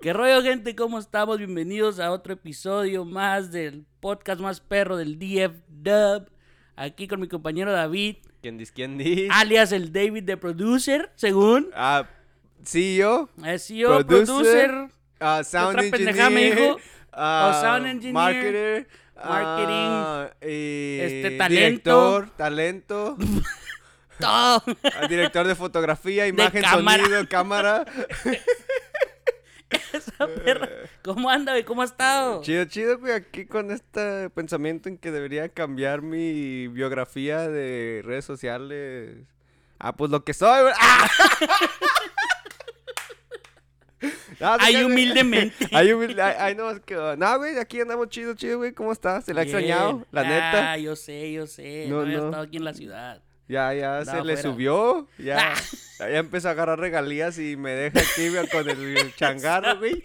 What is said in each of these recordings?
¿Qué rollo, gente? ¿Cómo estamos? Bienvenidos a otro episodio más del podcast más perro del DF Dub. Aquí con mi compañero David, ¿Quién dice? ¿Quién dice? alias el David de Producer, según. Ah, CEO, Es CEO, Producer, producer, ah, Sound otra Engineer. pendejada me dijo? ah, Sound Engineer, Marketer. marketing, ah, y este, talento. Director, talento. todo. director de fotografía, imagen, cámara. sonido, cámara. Esa perra. ¿Cómo anda, güey? ¿Cómo ha estado? Chido, chido, güey. Aquí con este pensamiento en que debería cambiar mi biografía de redes sociales. Ah, pues lo que soy, güey. ¡Ah! No, Ay, humildemente. Ay, humilde. Ay, ay, no, es que. No, güey, aquí andamos chido, chido, güey. ¿Cómo estás? Se la ha extrañado, la neta. Ah, yo sé, yo sé. No, No, no. estado aquí en la ciudad. Ya, ya se le subió. Ya, Ah. ya empezó a agarrar regalías y me deja aquí con el changarro, güey.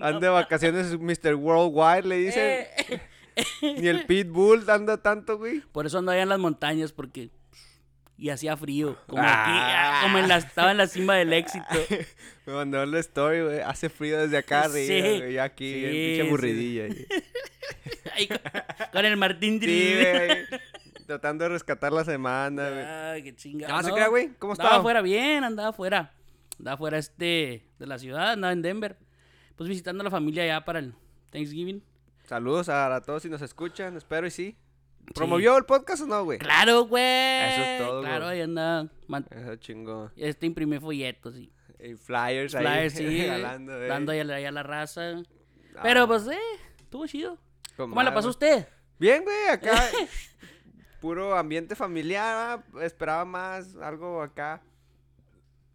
Anda de vacaciones Mr. Worldwide, le dicen. Eh, Ni el Pitbull anda tanto, güey. Por eso ando allá en las montañas, porque. Y hacía frío. Como Ah. aquí, ah, como en la, estaba en la cima del éxito. Me mandó la story, güey. Hace frío desde acá arriba, Sí. güey. Ya aquí, Sí, pinche aburridilla. Ahí con, con el Martín güey. Tratando de rescatar la semana, güey. Ay, qué chingada. No, se crea, güey. ¿Cómo Andaba estaba? afuera, bien, andaba afuera. Andaba afuera este, de la ciudad, andaba en Denver. Pues visitando a la familia ya para el Thanksgiving. Saludos a todos si nos escuchan. Espero y sí. ¿Promovió el podcast o no, güey? Claro, güey. Eso es todo, Claro, güey. ahí andaba. Eso chingón. Este imprimí folletos y Y flyers, ahí. flyers, sí. regalando, güey. dando ahí a la, ahí a la raza. Ah, Pero pues, eh, estuvo chido. ¿Cómo la pasó usted? Bien, güey, acá. puro ambiente familiar, esperaba más, algo acá.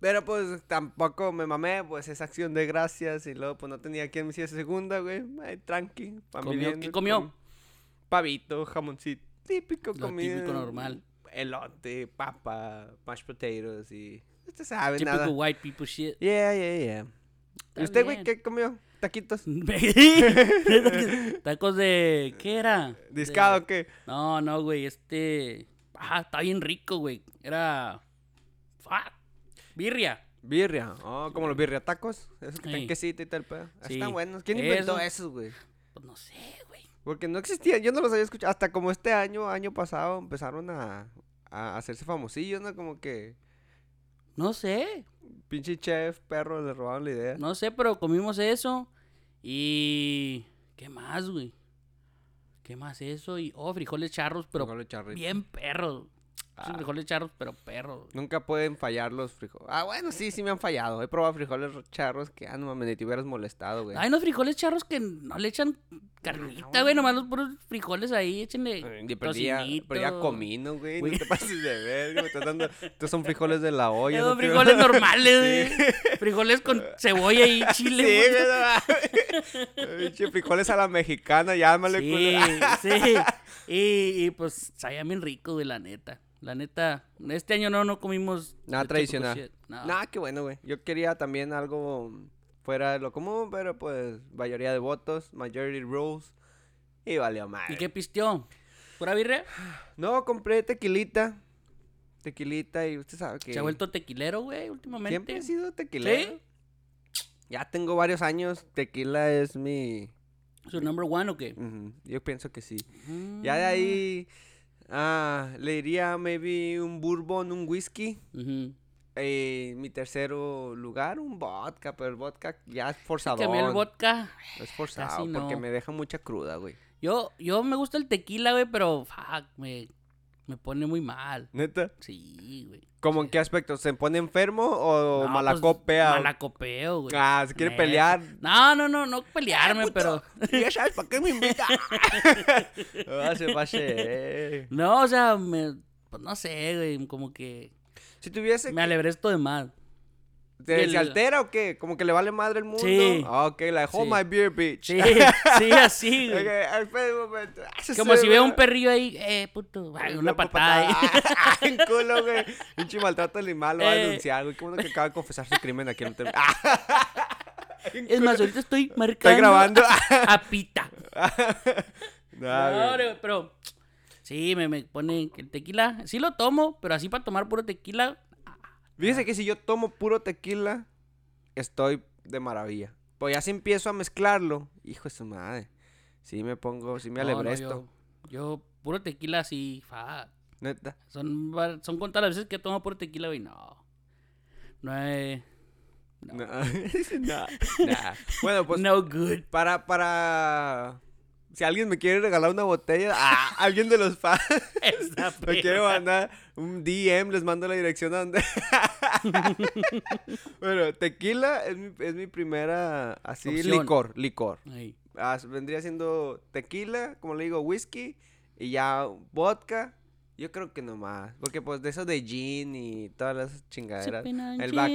Pero pues tampoco me mamé, pues esa acción de gracias y luego pues no tenía quien me hiciese segunda, güey. Ay, tranqui, familiar. ¿Qué comió? Pavito, jamoncito, típico Lo comida. típico normal. Elote, papa, mashed potatoes y... Usted sabe, Típico nada. white people shit. Yeah, yeah, yeah. Está ¿Y usted, güey, qué comió? ¿Taquitos? Tacos de. ¿Qué era? ¿Discado De- o qué? No, no, güey. Este. Ah, está bien rico, güey. Era. Fuck. Birria. Birria. Oh, como los birria tacos. Esos que tienen quesito y tal, pedo. Sí. Están buenos. ¿Quién inventó Eso. esos, güey? Pues no sé, güey. Porque no existían. Yo no los había escuchado. Hasta como este año, año pasado, empezaron a, a hacerse famosillos, ¿no? Como que No sé. Pinche chef, perro, le robaron la idea. No sé, pero comimos eso. Y. ¿Qué más, güey? ¿Qué más eso? Y. Oh, frijoles charros, pero Frijoles bien perros. Frijoles charros, pero perros. Nunca pueden fallar los frijoles. Ah, bueno, sí, sí me han fallado. He probado frijoles charros que, ah, no mames, ni te hubieras molestado, güey. Hay unos frijoles charros que no le echan carnita, güey. Nomás los puros frijoles ahí, échenle. Perdía, tocinito. perdía comino, güey. Güey. No te pases de ver, güey. Estás dando... Estos son frijoles de la olla. Esos no frijoles normales, Sí. güey. Frijoles con cebolla y chile, Sí, güey. no. Pinche frijoles a la mexicana, llámale, Sí, culo. sí. Y, y, pues sabía bien rico, güey, la neta. La neta, este año no, no comimos. Nada tradicional. Nah, qué bueno, güey. Yo quería también algo fuera de lo común, pero pues mayoría de votos, majority rules. Y valió mal. ¿Y qué pisteó? ¿Pura birria? No, compré tequilita. Tequilita y usted sabe que Se ha vuelto tequilero, güey, últimamente. siempre he sido tequilero. Ya tengo varios años. Tequila es mi. ¿Su number one o qué? Yo pienso que sí. Ya de ahí. Ah, le diría maybe un bourbon, un whisky. Eh, mi tercero lugar, un vodka, pero el vodka ya es forzado. Que a mí el vodka. Es forzado porque me deja mucha cruda, güey. Yo, yo me gusta el tequila, güey, pero fuck, me, me pone muy mal. ¿Neta? Sí, güey. ¿Cómo en qué aspecto? ¿Se pone enfermo o No, malacopea? Pues, malacopeo, güey. Ah, ¿se quiere Neta. pelear? No, no, no, no pelearme, pero. Ya sabes, ¿para qué me invita? Ah, se pase. No, o sea, me. Pues no sé, güey. Como que. Si tuviese... Me alebré esto de más. ¿Se, el- se altera o qué? ¿Como que le vale madre el mundo? Sí. Ah, ok, like, hold Sí. my beer, bitch. Sí, sí, así, un. Ah, Como si vea un perrillo ahí, eh, puto. ay, una patada ahí. Ah, en culo, güey. Pinche maltrato animal lo va a Eh. denunciar, güey. Qué bueno que acaba de confesar su crimen aquí en el Es más, ahorita estoy marcando. Estoy grabando. A, a pita. No, No, pero. Sí, me, me pone el tequila. Sí lo tomo, pero así para tomar puro tequila. Fíjese que si yo tomo puro tequila, estoy de maravilla. Pues ya si empiezo a mezclarlo, hijo de su madre. Sí me pongo, sí me No, no, alebresto. yo, yo puro tequila así, fa. Neta. Son, son contadas las veces que tomo puro tequila, güey. No. No he. No. No. Nah, nah. Bueno, pues no good. para, para. Si alguien me quiere regalar una botella, ah, alguien de los fans me perra. mandar un DM, les mando la dirección a donde. bueno, tequila es mi, es mi primera, así, Opción. licor, licor. Ah, vendría siendo tequila, como le digo, whisky y ya vodka. Yo creo que nomás, porque pues de eso de gin y todas las chingaderas, el, bac-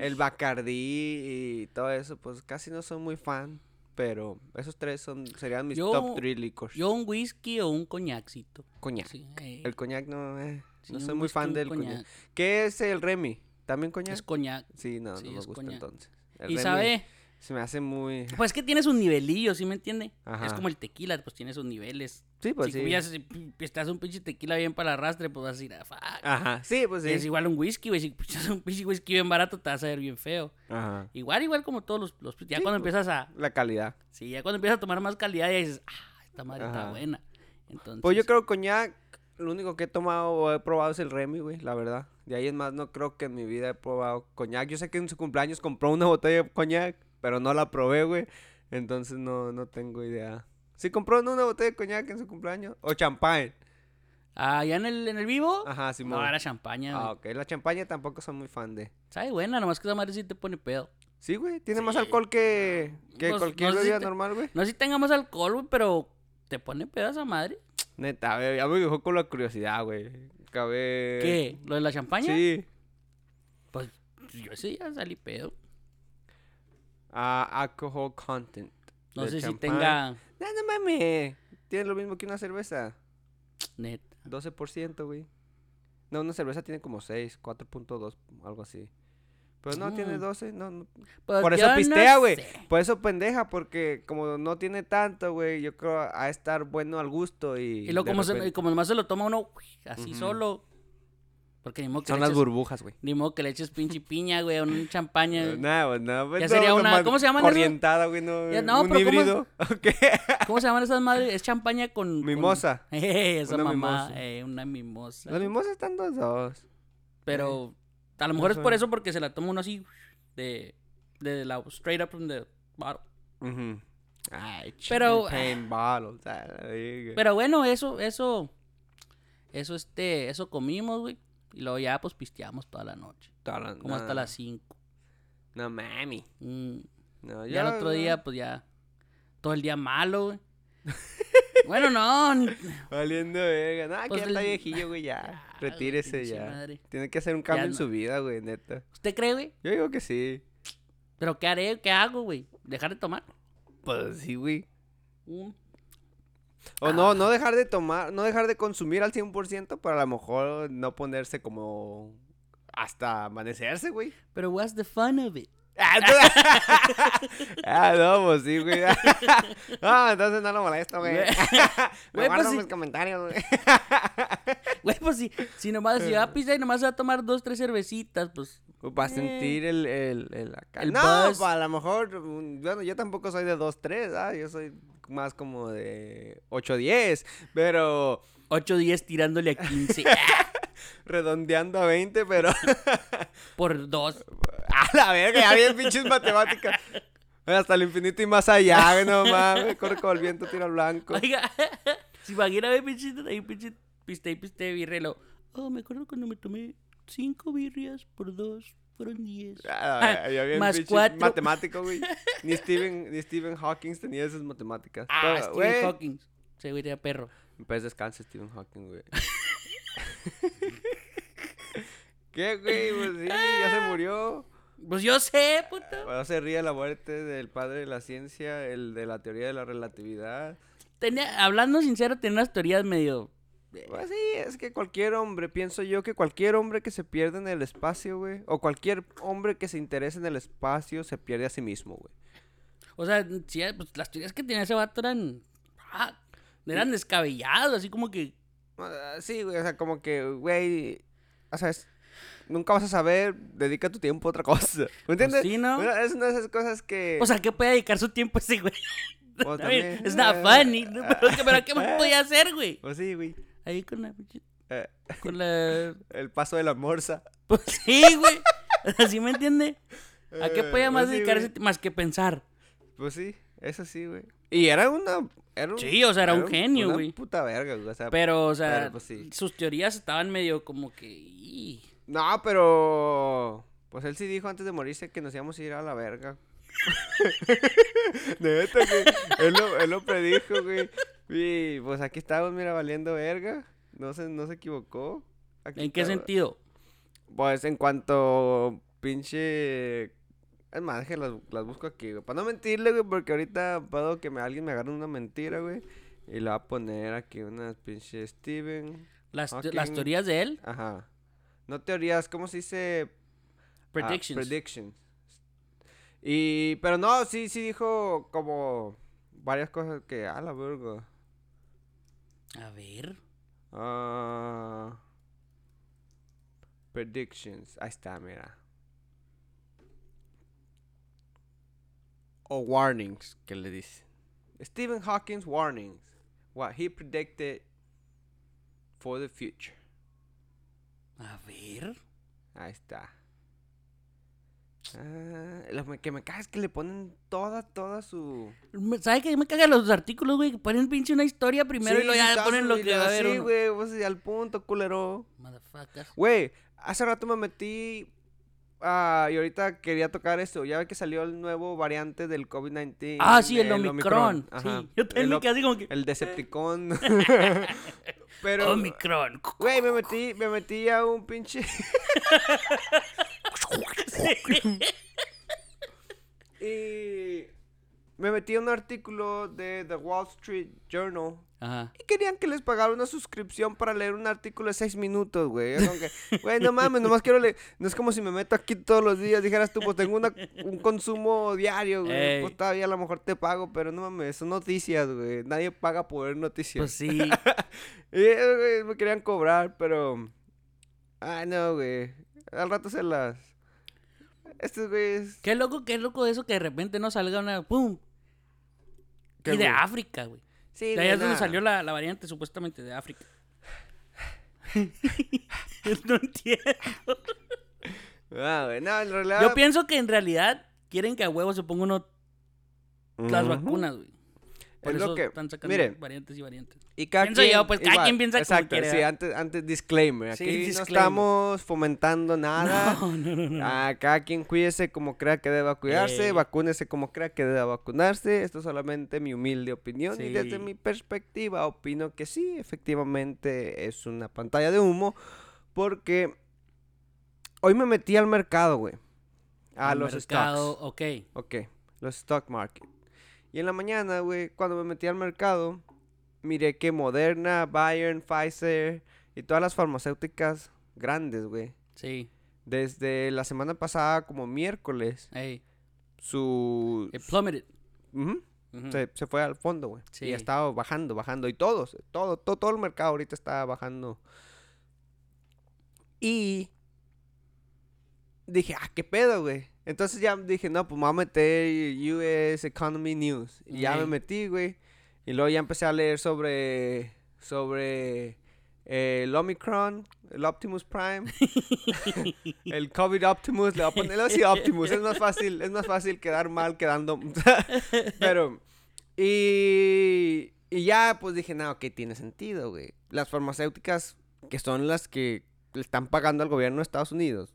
el bacardí y todo eso, pues casi no soy muy fan, pero esos tres son serían mis Yo- top 3 licores. Yo un whisky o un coñacito. coñac. Sí, eh, El coñac no, eh, sí, no soy muy fan del coñac. coñac. ¿Qué es el Remy? ¿También coñac? Es coñac. Sí, no, sí, no me gusta coñac. entonces. El Y Remy sabe, Se me hace muy... pues que tiene sus nivelillos, ¿sí me entiende? Es como el tequila, pues tiene sus niveles. Sí, pues si sí. se- pi- estás un pinche tequila bien para el arrastre, pues vas a decir, ah, fuck. Ajá, sí, pues Y Es sí. igual un whisky, güey. Si pichas un pinche whisky bien barato, te vas a ver bien feo. Ajá. Igual, igual como todos los. los- ya Sí, cuando pues. empiezas a. La calidad. Sí, ya cuando empiezas a tomar más calidad, ya dices, ah, esta madre está buena. Entonces. Pues yo creo coñac, lo único que he tomado o he probado es el Remy, güey, la verdad. De ahí en más no creo que en mi vida he probado coñac. Yo sé que en su cumpleaños compró una botella de coñac, pero no la probé, güey. Entonces no, no tengo idea. ¿Sí compró no, una botella de coñac en su cumpleaños? ¿O champán? Ah, ya en el, en el vivo. Ajá, sí, no, era champaña. Ah, ok. La champaña tampoco soy muy fan de. Sabe buena, nomás que esa madre sí te pone pedo. Sí, güey. Tiene más alcohol que, que Pues, cualquier no si bebida te- normal, güey. No sé si tenga más alcohol, güey, pero te pone pedo esa madre. Neta, güey. Ya me dejó con la curiosidad, güey. Cabe... ¿Qué? ¿Lo de la champaña? Sí. Pues yo sí ya salí pedo. Ah, alcohol content. No sé si tenga. No, no mames. Tiene lo mismo que una cerveza. Neta. 12%, güey. No, una cerveza tiene como 6, 4.2, algo así. Pero no, tiene Mm. 12, no, no. Pues Por eso pistea, güey. Por eso pendeja, porque como no tiene tanto, güey, yo creo a estar bueno al gusto y... Y de como, se, repente- como nomás se lo toma uno uy, así solo. Porque ni modo que Son le las eches, burbujas, güey. ni modo que le eches pinche piña, güey, o un champaña. No, pues no, pues Ya no, sería una- ¿cómo se llaman esas? Corrientada, güey, no. Ya, no, un pero ¿cómo- híbrido. ¿Cómo se llaman esas madres? Es champaña con... con- Mimosa. Eh, esa Una mamá, mimosa. eh, una mimosa. Las mimosas están dos, dos. Pero a lo mejor es por eso porque se la toma uno así de, de la straight up from the bottle. Ujú. Ay, Pero- champagne bottles. a la verga. Pero bueno, eso, eso, eso, este, eso comimos, güey. Y luego ya, pues, pisteamos toda la noche. Toda la- Como hasta las 5. No mami. Mm, No, ya el otro día, pues, ya, todo el día malo, güey. bueno, no, ni- Valiendo verga. No, Pues que ya está el- viejillo, güey, ya. Ah, Retírese ya. madre. Tiene que hacer un cambio en no. su vida, güey, neta. ¿Usted cree, güey? Yo digo que sí. ¿Pero qué haré? ¿Qué hago, güey? ¿Dejar de tomar? Pues sí, güey. Mm. O no, no dejar de tomar, no dejar de consumir al 100%, pero a lo mejor no ponerse como hasta amanecerse, güey. Pero what's the fun of it? Ah, no, ah, no, pues sí, güey. No, entonces no lo molesto, güey. Me pues guardo sí. mis comentarios, güey. Güey, pues si, si nomás, si va a pisar y nomás va a tomar dos, tres cervecitas, pues... Para Eh. sentir el, el, el acá. El no, buzz. pa- a lo mejor, mm, bueno, yo tampoco soy de 2, 3, ah, yo soy más como de 8, 10, pero 8 días tirándole a 15 redondeando a 20, pero por dos. a la verga, ya bien pinches matemáticas. Hasta el infinito y más allá, no mames, corre con el viento, tira al blanco. Oiga, si imagina ver pinche, ahí pinche piste y piste birrelo. Oh, me acuerdo cuando me tomé cinco birrias por dos, fueron 10. Ah, ya bien más pinche cuatro. matemático, güey. Ni Stephen, ni Stephen Hawking tenía esas matemáticas. Ah, Pero, Stephen Hawking. Se güey era perro. En paz descanse Stephen Hawking, güey. ¿Qué, güey? Pues sí, ya se murió. Pues yo sé, puta. Ahora se ríe la muerte del padre de la ciencia, el de la teoría de la relatividad. Tenía, hablando sincero, tenía unas teorías medio. Pues sí, es que cualquier hombre, pienso yo que cualquier hombre que se pierde en el espacio, güey, o cualquier hombre que se interese en el espacio se pierde a sí mismo, güey. O sea, sí, pues, las teorías que tenía ese vato eran. ah, eran descabelladas, así como que. Ah, sí, güey, o sea, como que, güey, o sea, es- nunca vas a saber, dedica tu tiempo a otra cosa. ¿Me entiendes? Pues sí, ¿no? Bueno, es una de esas cosas que... O sea, ¿qué puede dedicar su tiempo ese güey? Pues, it's not eh, funny. ¿no? Pero, pero ¿qué más podía hacer, güey? Pues sí, güey. Ahí con la... Eh, Con la... el paso de la morsa. Pues sí, güey. ¿Así me entiende? ¿A qué Eh, podía más pues sí, dedicarse más que pensar? Pues sí, eso sí, güey. Y era una... Era un, Sí, o sea, era un genio, una güey. puta verga, güey. O sea, Pero, o sea, pero, pues, sí. sus teorías estaban medio como que... No, pero... Pues él sí dijo antes de morirse que nos íbamos a ir a la verga. Neta, güey. Él lo, él lo predijo, güey. Y pues aquí estamos, mira, valiendo verga. No se, no se equivocó. Aquí ¿En qué sentido? Pues en cuanto pinche... Es más, que las, las busco aquí, güey. Para no mentirle, güey, porque ahorita puedo que me, alguien me agarre una mentira, güey. Y le va a poner aquí unas pinche Steven. Las, Hawking. las teorías de él, Ajá. No teorías, ¿cómo se dice? Ah, predictions. predictions. Y, pero no, sí, sí dijo como varias cosas que, a la verga. A ver. Ah, predictions. Ahí está, mira. O warnings, que le dice. Stephen Hawking's warnings. What he predicted for the future. A ver. Ahí está. Ah, lo que me caga es que le ponen toda, toda su... Me- ¿Sabe qué me cagan los artículos, güey? Que ponen pinche una historia primero y luego ya ponen lo que va a Sí, güey, pues, sí, al punto, culero. Motherfuckers. Güey, hace rato me metí... ah, y ahorita quería tocar esto. Ya ve que salió el nuevo variante del COVID-19. Ah, sí, el Omicron. Ajá. Sí, yo también el, me op- quedé así como que... el Decepticon. Pero... Omicron. Güey, me metí, me metí a un pinche... y... Me metí a un artículo de The Wall Street Journal. Ajá. Y querían que les pagara una suscripción para leer un artículo de seis minutos, güey. Güey, no mames, nomás quiero leer. No es como si me meto aquí todos los días. Dijeras tú, pues tengo una- un consumo diario, güey. Ey. Pues todavía a lo mejor te pago, pero no mames, son noticias, güey. Nadie paga por ver noticias. Pues sí. Y, eh, me querían cobrar, pero. Ay, no, güey. Al rato se las. Estos güeyes. Qué loco, qué loco eso que de repente no salga una... ¡Pum! ¿Qué, Y de güey? África, güey. Sí, De de allá es donde salió la, la variante supuestamente de África. no entiendo. Ah, güey, no, en realidad. Yo pienso que en realidad quieren que a huevo se ponga uno las vacunas, güey. Por Es lo que- están sacando mire. variantes y variantes. Y cada Pienso quien, yo, pues, cada quien piensa como Exacto, quiere, sí, antes, antes disclaimer. Sí, Aquí no estamos fomentando nada. No, no, no, no. Ah, cada quien cuídese como crea que deba cuidarse, vacúnese como crea que deba vacunarse. Esto es solamente mi humilde opinión y desde mi perspectiva opino que sí, efectivamente es una pantalla de humo porque hoy me metí al mercado, güey. A Al los mercado, stocks. ok. Ok, los stock market. Y en la mañana, güey, cuando me metí al mercado, miré que Moderna, Bayern, Pfizer y todas las farmacéuticas grandes, güey, Sí. desde la semana pasada, como miércoles, Ey. su... It plummeted. Se, se fue al fondo, güey. Sí. Y ha estado bajando, bajando. Y todos, todo, todo, todo el mercado ahorita está bajando. Y dije, ah, qué pedo, güey. Entonces ya dije, no, pues me voy a meter US Economy News. Y ya me metí, güey. Y luego ya empecé a leer sobre, sobre eh, el Omicron, el Optimus Prime, el COVID Optimus. Le voy a poner así Optimus. Es más fácil, es más fácil quedar mal quedando. Pero, y, y ya pues dije, no, ok, tiene sentido, güey. Las farmacéuticas, que son las que le están pagando al gobierno de Estados Unidos.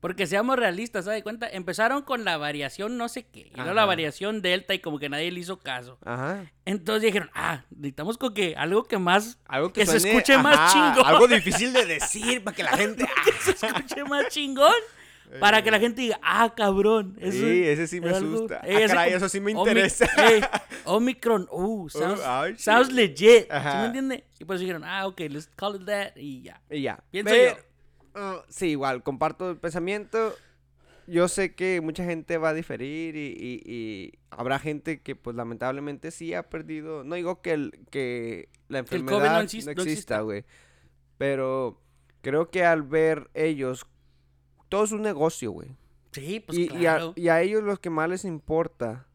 Porque seamos realistas, ¿sabes cuenta? Empezaron con la variación no sé qué. Y luego la variación delta y como que nadie le hizo caso. Ajá. Entonces dijeron, ah, necesitamos con que algo que más, Algo Que se escuche más ajá, chingón. Algo difícil de decir para que la gente... se escuche más chingón. Para que la gente diga, ah, cabrón. Eso Sí, ese sí me algo- asusta. Ey, Ah, caray, como- eso sí me interesa. ey, Omicron, uh, sounds, ay, sí. sounds legit. ¿Sí Ajá. me entiende? Y pues dijeron, ah, ok, let's call it that. Y ya. Y ya. Pienso Pero, yo. Sí, igual, comparto el pensamiento. Yo sé que mucha gente va a diferir y, y- y habrá gente que, pues, lamentablemente sí ha perdido. No digo que, el, que la el enfermedad no no, exis- no exista, güey. Pero creo que al ver ellos, todo es un negocio, güey. Sí, pues y, y a, claro. y a ellos lo que más les importa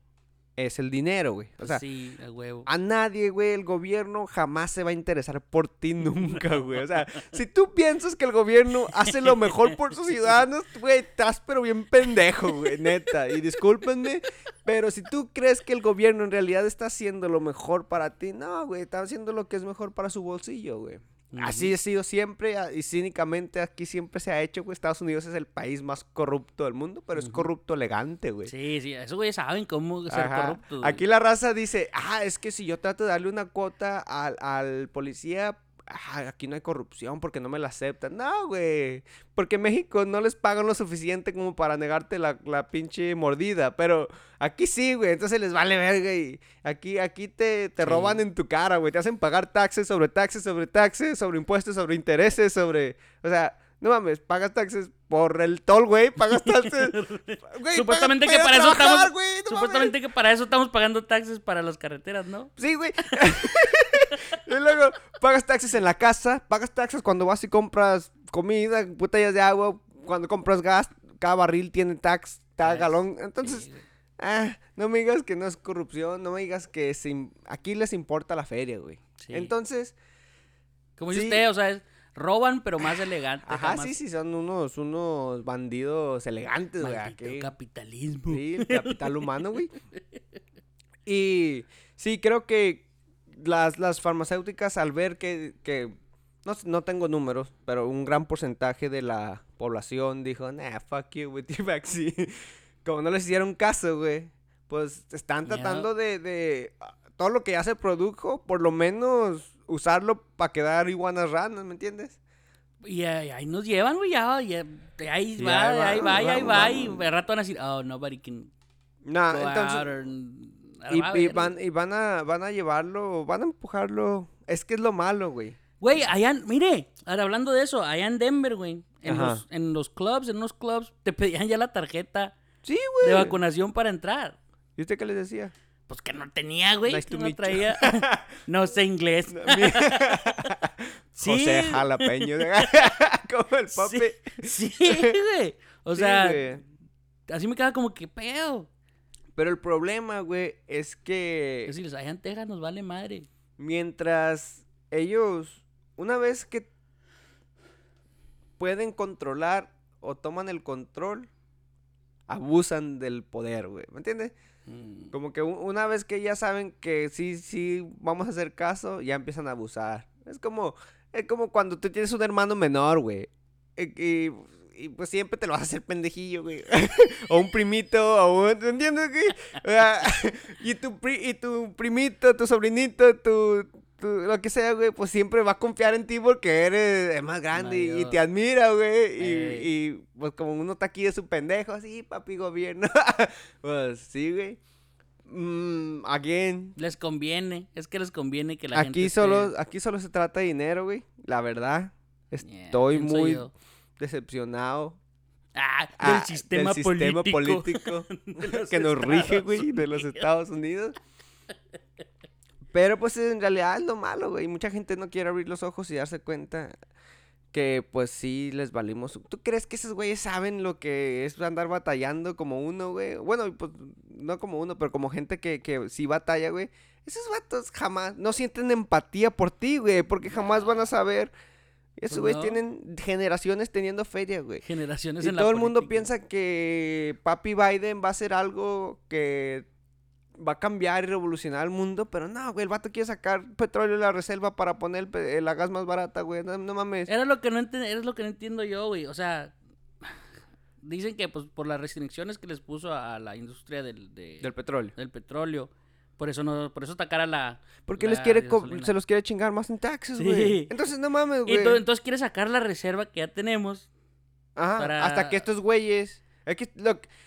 es el dinero, güey. O Pues sea, sí, a huevo. a nadie, güey, el gobierno jamás se va a interesar por ti nunca, güey. O sea, si tú piensas que el gobierno hace lo mejor por sus ciudadanos, güey, estás pero bien pendejo, güey, neta. Y discúlpenme, pero si tú crees que el gobierno en realidad está haciendo lo mejor para ti, no, güey, está haciendo lo que es mejor para su bolsillo, güey. Así ha sido siempre a- y cínicamente aquí siempre se ha hecho, güey. Estados Unidos es el país más corrupto del mundo, pero es corrupto elegante, güey. Sí, sí, esos güeyes saben cómo ser Ajá. güey. Aquí la raza dice, ah, es que si yo trato de darle una cuota al, al policía, ah, aquí no hay corrupción porque no me la aceptan. No, güey. Porque en México no les pagan lo suficiente como para negarte la, la pinche mordida. Pero aquí sí, güey. Entonces les vale verga y aquí, aquí te, te Sí. roban en tu cara, güey. Te hacen pagar taxes sobre taxes sobre taxes, sobre impuestos, sobre intereses, sobre... O sea... No mames, pagas taxes por el toll, güey. Pagas taxes. Güey, Supuestamente que para eso estamos. güey, no mames. supuestamente que para eso estamos pagando taxes para las carreteras, ¿no? Sí, güey. y luego pagas taxes en la casa, pagas taxes cuando vas y compras comida, botellas de agua, cuando compras gas, cada barril tiene tax, cada galón. Entonces, Sí, ah, no me digas que no es corrupción, no me digas que se aquí les importa la feria, güey. Sí. Entonces, Como dice sí. usted, o sea, es- roban, pero más elegante. ajá, sí, sí, son unos, unos bandidos elegantes, güey. Aquí. capitalismo. Sí, el capital humano, güey. Y sí, creo que las, las farmacéuticas al ver que, que no, no tengo números, pero un gran porcentaje de la población dijo, nah, fuck you with your vaccine. Como no les hicieron caso, güey, pues están tratando de, de ah, todo lo que ya se produjo, por lo menos usarlo para quedar iguanas ranas, ¿me entiendes? Y ahí, ahí nos llevan, güey, ya, ya, ahí Sí, va, ahí ahí va, vamos, ahí va, vamos, y de rato van a decir, oh, nobody can Nah, go entonces... out or- Y, Va van, y van a van a llevarlo, van a empujarlo. Es que es lo malo, güey. Güey, allá, mire, ahora hablando de eso, allá en Denver, güey, en los, en los clubs, en unos clubs, te pedían ya la tarjeta Sí, de vacunación para entrar. ¿Y usted qué les decía? Pues que no tenía, güey, Nice que no traía. no sé inglés. Sí. José Jalapeño. como el papi. Sí, sí, güey. O Sí, sea, güey. así me queda como que pedo. Pero el problema, güey, es que Es decir, allá en Texas nos vale madre. mientras ellos, una vez que pueden controlar o toman el control, abusan del poder, güey. ¿Me entiendes? Mm. Como que una vez que ya saben que sí, sí, vamos a hacer caso, ya empiezan a abusar. Es como, es como cuando tú tienes un hermano menor, güey. Y, pues siempre te lo vas a hacer pendejillo, güey. o un primito, o un, ¿te entiendes, güey? Y, tu pri- y tu primito, tu sobrinito, tu, lo que sea, güey, pues siempre va a confiar en ti porque eres más grande y, te admira, güey. Y, pues como uno está aquí de su pendejo, así, papi gobierno. pues sí, güey. Mm, again. Les conviene, es que les conviene que la gente Aquí esté- solo, aquí solo se trata de dinero, güey. La verdad. Estoy ¿quién soy muy decepcionado. Ah, ah, del sistema del sistema político. político de los que nos rige, güey, de los. Estados Unidos. Pero pues en realidad es lo malo, güey. Mucha gente no quiere abrir los ojos y darse cuenta que pues sí les valimos. ¿Tú crees que esos güeyes saben lo que es andar batallando como uno, güey? Bueno, pues no como uno, pero como gente que, que sí batalla, güey. Esos vatos jamás no sienten empatía por ti, güey, porque jamás van a saber. Esos Pues güeyes no. tienen generaciones teniendo feria, güey. Generaciones Y en la todo el mundo piensa que Papi Biden va a hacer algo que va a cambiar y revolucionar el mundo, pero no, güey, el vato quiere sacar petróleo de la reserva para poner el pe- la gas más barata, güey, no, no mames. Era lo que no era lo que no entiendo yo, güey. O sea, dicen que pues por las restricciones que les puso a la industria del, de- Del petróleo. del petróleo, por eso no, por eso está cara la. Porque la les quiere se los quiere chingar más en taxes, Sí. güey. Entonces no mames, güey. ento- entonces quiere sacar la reserva que ya tenemos. Ajá, para- hasta que estos güeyes es que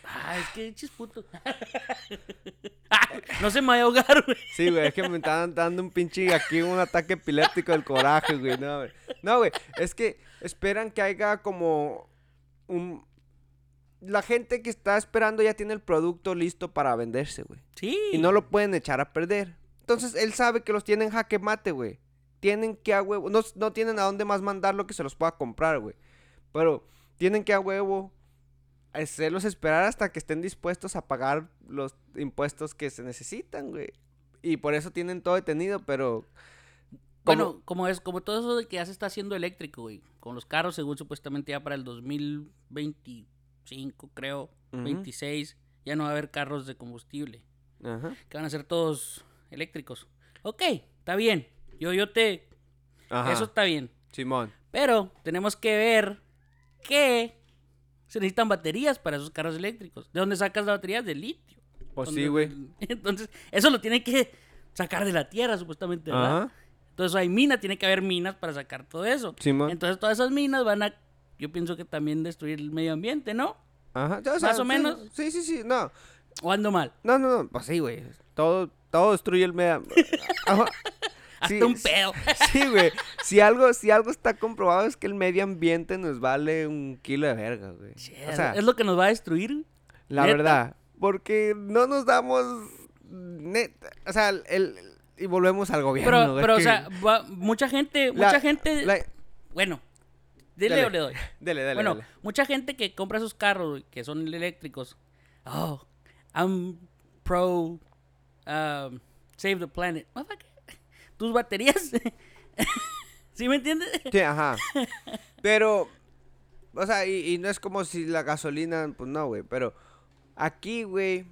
Ah, es que chisputo. No se me vaya a ahogar, güey. Sí, güey, es que me estaban dando un pinche aquí un ataque epiléptico del coraje, güey. No, güey. No, güey, es que esperan que haya como un la gente que está esperando ya tiene el producto listo para venderse, güey. Sí. Y no lo pueden echar a perder. Entonces él sabe que los tienen jaque mate, güey. tienen que a huevo, no, no tienen a dónde más mandarlo que se los pueda comprar, güey. Pero tienen que a huevo hacerlos esperar hasta que estén dispuestos a pagar los impuestos que se necesitan, güey. Y por eso tienen todo detenido, pero... Bueno, como es, como todo eso de que ya se está haciendo eléctrico, güey. Con los carros, según supuestamente ya para el 2025, creo, Ujú. 26, ya no va a haber carros de combustible. Ajá. Que van a ser todos eléctricos. Ok, está bien. Yo, yo te. Ajá. Eso está bien. Simón. Pero tenemos que ver que se necesitan baterías para esos carros eléctricos. ¿De dónde sacas las baterías? De litio. Pues sí, güey. Entonces, eso lo tienen que sacar de la tierra, supuestamente, ¿verdad? Ajá. Entonces hay minas, tiene que haber minas para sacar todo eso. Simón. Entonces todas esas minas van a, yo pienso que también destruir el medio ambiente, ¿no? Ajá. O Más o sí, menos. Sí, sí, sí. No. ¿O ando mal? No, no, no. Pues sí, güey. Todo, todo destruye el medio. Ajá. Hasta Sí, un pedo. Sí, güey. Si algo, si algo está comprobado es que el medio ambiente nos vale un kilo de verga, güey. O sea, es lo que nos va a destruir. la neta. verdad. Porque no nos damos. Neta. O sea, el. el- y volvemos al gobierno. Pero, pero o sea, va- mucha gente, la- mucha gente, la- bueno, dile Dale. o le doy. Dele, dale. bueno, dale. mucha gente que compra esos carros que son eléctricos. Oh, I'm pro um, save the planet. Motherfucker, Tus baterías. ¿Sí me entiendes? Sí, ajá. Pero, o sea, y, y no es como si la gasolina, pues no, güey. Pero aquí, güey,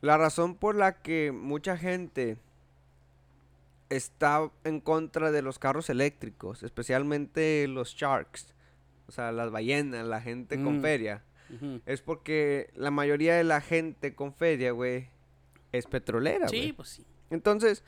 la razón por la que mucha gente está en contra de los carros eléctricos, especialmente los sharks, o sea, las ballenas, la gente con Mm. feria, es porque la mayoría de la gente con feria, güey, es petrolera. Sí, pues sí. Entonces,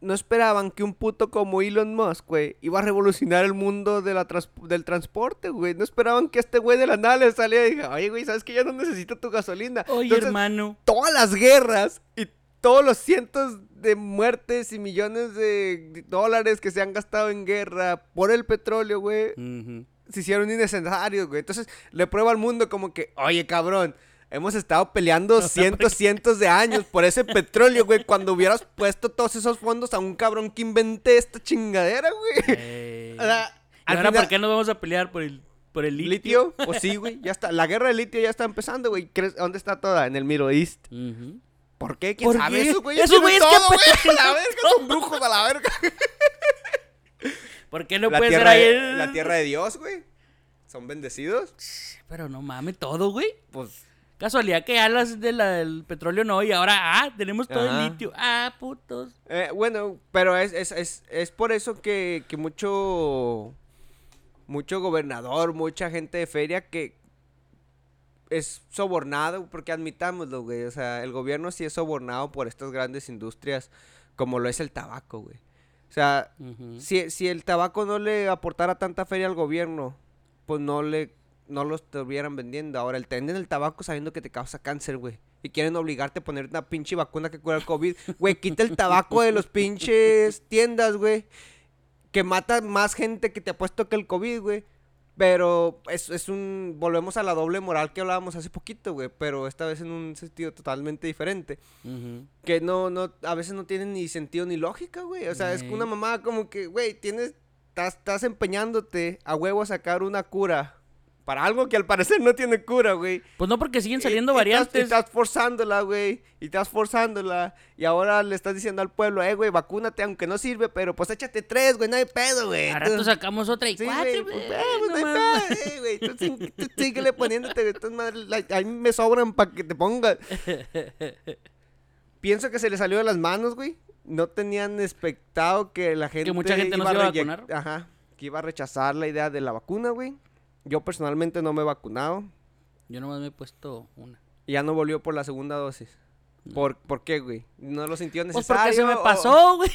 no esperaban que un puto como Elon Musk, güey, iba a revolucionar el mundo de la trans- del transporte, güey. No esperaban que este güey de la nada le saliera y diga, oye, güey, ¿sabes que ya no necesito tu gasolina? Oye, Entonces, hermano. todas las guerras y todos los cientos de muertes y millones de dólares que se han gastado en guerra por el petróleo, güey, Ujú. se hicieron innecesarios, güey. Entonces le prueba al mundo como que, oye, cabrón, hemos estado peleando cientos, cientos de años por ese petróleo, güey. Cuando hubieras puesto todos esos fondos a un cabrón que inventé esta chingadera, güey. Ey. O sea, ¿Y al ahora final- por qué nos vamos a pelear por el, por el litio? ¿Litio? Pues sí, güey, ya está. La guerra de litio ya está empezando, güey. ¿Crees- ¿Dónde está toda? En el Middle East. ¿Por qué? ¿Quién ¿Por sabe? qué? Esos güeyes Esos tienen güeyes que todo, güey. apenas- A la verga, son brujos a la verga. ¿Por qué no la, puede ser ahí? el- la tierra de Dios, güey. Son bendecidos. Pero no mames, todo, güey. Pues Casualidad que ya las de la- del petróleo no, y ahora, ah, tenemos todo Ajá. el litio. Ah, putos. Eh, bueno, pero es, es, es, es por eso que, que mucho, mucho gobernador, mucha gente de feria que es sobornado, porque admitámoslo, güey. O sea, el gobierno sí es sobornado por estas grandes industrias como lo es el tabaco, güey. O sea, si, si el tabaco no le aportara tanta feria al gobierno, pues no le no lo estuvieran vendiendo. Ahora, el venden el tabaco sabiendo que te causa cáncer, güey. Y quieren obligarte a poner una pinche vacuna que cura el COVID. Güey, quita el tabaco de los pinches tiendas, güey. Que mata más gente que te apuesto que el COVID, güey. Pero es, es un... Volvemos a la doble moral que hablábamos hace poquito, güey. Pero esta vez en un sentido totalmente diferente. Que no, no, a veces no tienen ni sentido ni lógica, güey. O sea, es que una mamá como que, güey, tienes, estás empeñándote a huevo a sacar una cura. Para algo que al parecer no tiene cura, güey. Pues no, porque siguen saliendo Y- y estás- variantes. Y estás forzándola, güey. Y estás forzándola. Y ahora le estás diciendo al pueblo, eh, güey, vacúnate aunque no sirve, pero pues échate tres, güey, no hay pedo, güey. Rato Entonces- sacamos otra y Sí, cuatro. güey, pues, eh, pues, no hay pedo, eh, güey. Tú, sí- tú síguele poniéndote, güey. madres, la- a mí me sobran para que te pongas. Pienso que se le salió de las manos, güey. No tenían expectado que la gente. mucha gente no se iba a vacunar. Ajá. Que iba a rechazar la idea de la vacuna, güey. Yo personalmente no me he vacunado. Yo nomás me he puesto una. Y ya no volvió por la segunda dosis. ¿Por, ¿por qué, güey? ¿No lo sintió Pues necesario? porque se me pasó, güey.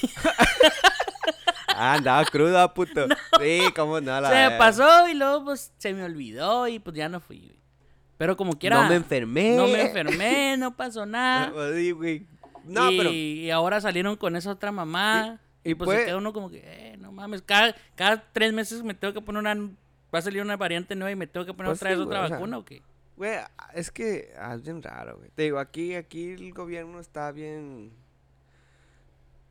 Ah, andaba cruda, puto. Sí, cómo no, la Se me pasó y luego pues se me olvidó y pues ya no fui, güey. Pero como quiera. No me enfermé. No me enfermé, no pasó nada. Sí, güey. No, y, pero. y ahora salieron con esa otra mamá. Y- pues puede- se queda uno como que, eh, no mames. Cada, cada tres meses me tengo que poner una. Va a salir una variante nueva y me tengo que poner Pues otra sí, vez otra o sea, vacuna o qué. Güey, es que es bien raro, güey. Te digo, aquí, aquí el gobierno está bien.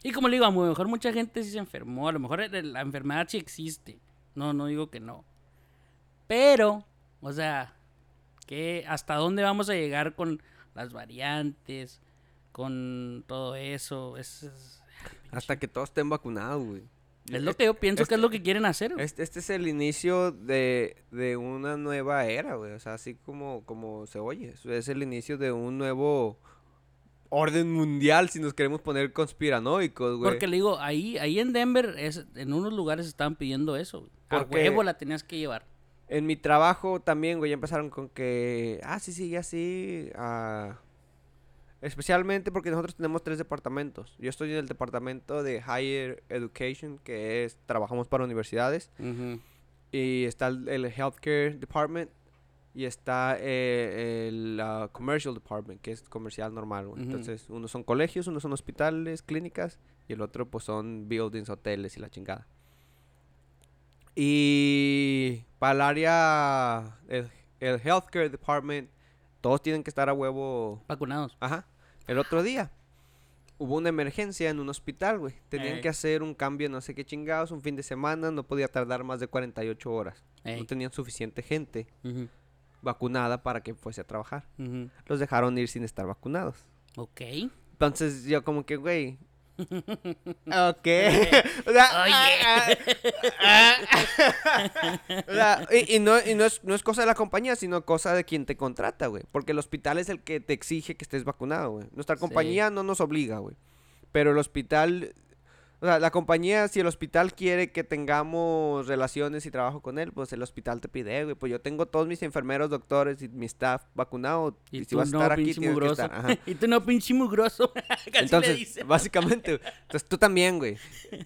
Y como le digo, a lo mejor mucha gente sí se enfermó, a lo mejor la enfermedad sí existe. No, no digo que no. Pero, o sea, que ¿hasta dónde vamos a llegar con las variantes? Con todo eso. Es, es, Hasta que todos estén vacunados, güey. Es lo que yo pienso que es lo que quieren hacer. güey. Este, este es el inicio de, de una nueva era, güey. O sea, así como, como se oye. Es- el inicio de un nuevo orden mundial, si nos queremos poner conspiranoicos, güey. Porque le digo, ahí, ahí en Denver, es, en unos lugares estaban pidiendo eso. güey. A Porque- huevo la tenías que llevar. En mi trabajo también, güey, ya empezaron con que, ah, sí, sigue así. ah, especialmente porque nosotros tenemos tres departamentos. Yo estoy en el departamento de Higher Education, que es, trabajamos para universidades. Y está el, el Healthcare Department. Y está eh, el Commercial Department, que es comercial normal. Entonces, unos son colegios, unos son hospitales, clínicas. Y el otro, pues, son buildings, hoteles y la chingada. Y para el área, el, el Healthcare Department, todos tienen que estar a huevo Vacunados. Ajá. El otro día hubo una emergencia en un hospital, güey. Tenían Ey. que hacer un cambio, no sé qué chingados, un fin de semana, no podía tardar más de 48 horas. Ey. No tenían suficiente gente vacunada para que fuese a trabajar. Los dejaron ir sin estar vacunados. Ok. Entonces yo como que, güey. Ok. o sea, Oye. ah, ah, ah. O sea, y, y no, y no, es, no es cosa de la compañía, sino cosa de quien te contrata, güey. Porque el hospital es el que te exige que estés vacunado, güey. Nuestra Sí. compañía no nos obliga, güey. Pero el hospital... O sea, la compañía, si el hospital quiere que tengamos relaciones y trabajo con él, pues el hospital te pide, güey. Pues yo tengo todos mis enfermeros, doctores y mi staff vacunado. Y, Y, si tú vas a estar aquí, tienes que estar. Ajá. y tú no, pinche mugroso. Entonces, dicen. básicamente, güey. entonces tú también, güey.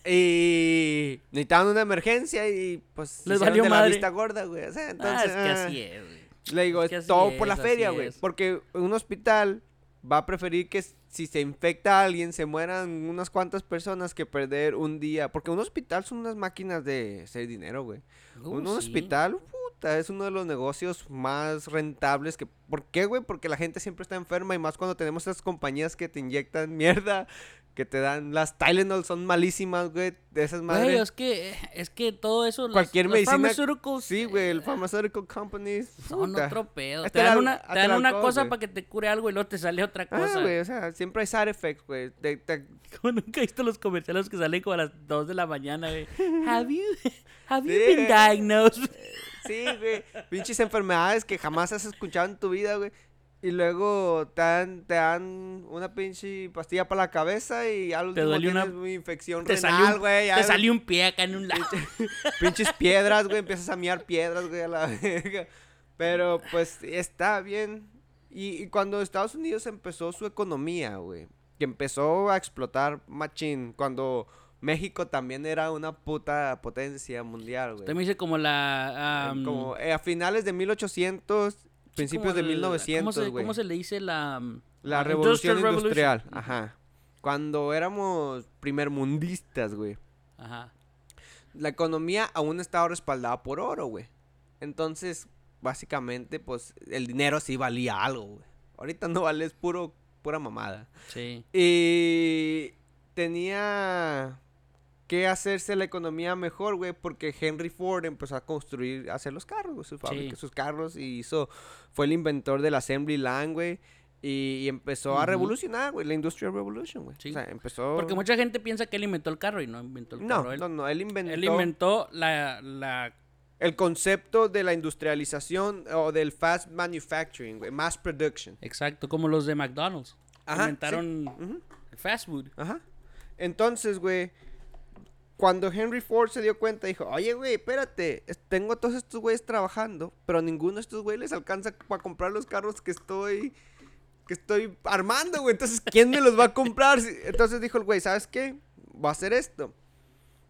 Y necesitaban una emergencia y pues Les valió de la madre. vista gorda, güey. O sea, Ah, es que ah, así es, güey. le digo, es que es así todo por la feria, güey. Porque un hospital va a preferir que si se infecta a alguien se mueran unas cuantas personas que perder un día. Porque un hospital son unas máquinas de hacer dinero, güey. Uh, un sí. hospital, puta, es uno de los negocios más rentables que... ¿Por qué, güey? Porque la gente siempre está enferma y más cuando tenemos esas compañías que te inyectan mierda, que te dan... Las Tylenol son malísimas, güey, de esas Güey, madres. es que, es que todo eso. Cualquier los medicina- Sí, güey, el eh, pharmaceutical companies... Son puta. otro pedo. Hasta Te dan una, te dan una alcohol, cosa güey. para que te cure algo y luego te sale otra Ah, cosa. güey, o sea, siempre hay side effects, güey. Te- te- Como nunca he visto los comerciales que salen como a las 2 de la mañana, güey. Have you, have you Sí. been diagnosed? Sí, güey. Pinches enfermedades que jamás has escuchado en tu vida, güey. Y luego te dan, te dan una pinche pastilla para la cabeza y al último duele una- tienes una infección Te renal, güey. te salió un pie acá en un lado. Pinches piedras, güey. Empiezas a miar piedras, güey, a la verga. Pero, pues, está bien. Y, y cuando Estados Unidos empezó su economía, güey. Que empezó a explotar machín. Cuando México también era una puta potencia mundial, güey. Te me dice como la... Como eh, a finales de 1800, principios de el- 1900, ¿cómo se, güey. ¿Cómo se le dice la... am, La revolución Industrial industrial, Revolution? ajá. Cuando éramos primermundistas, güey. Ajá. La economía aún estaba respaldada por oro, güey. Entonces, básicamente, pues, el dinero sí valía algo, güey. Ahorita no vale, es puro, pura mamada. Sí. Y tenía que hacerse la economía mejor, güey, porque Henry Ford empezó a construir, a hacer los carros, güey, sus fábricas, sus carros, y hizo, fue el inventor del assembly line, güey, y, y empezó a revolucionar, güey, la Industrial Revolution, güey. Sí. O sea, empezó... Porque mucha gente piensa que él inventó el carro y no inventó el No, carro. Él, no, no, él inventó, él inventó la, la... el concepto de la industrialización o del fast manufacturing, güey, mass production. Exacto, como los de McDonald's. Ajá, sí. inventaron el fast food. Ajá. Entonces, güey, cuando Henry Ford se dio cuenta, dijo, oye, güey, espérate, es- tengo a todos estos güeyes trabajando, pero ninguno de estos güeyes les alcanza para comprar los carros que estoy, que estoy armando, güey. Entonces, ¿quién me los va a comprar? Entonces dijo el güey, ¿sabes qué? Voy a hacer esto.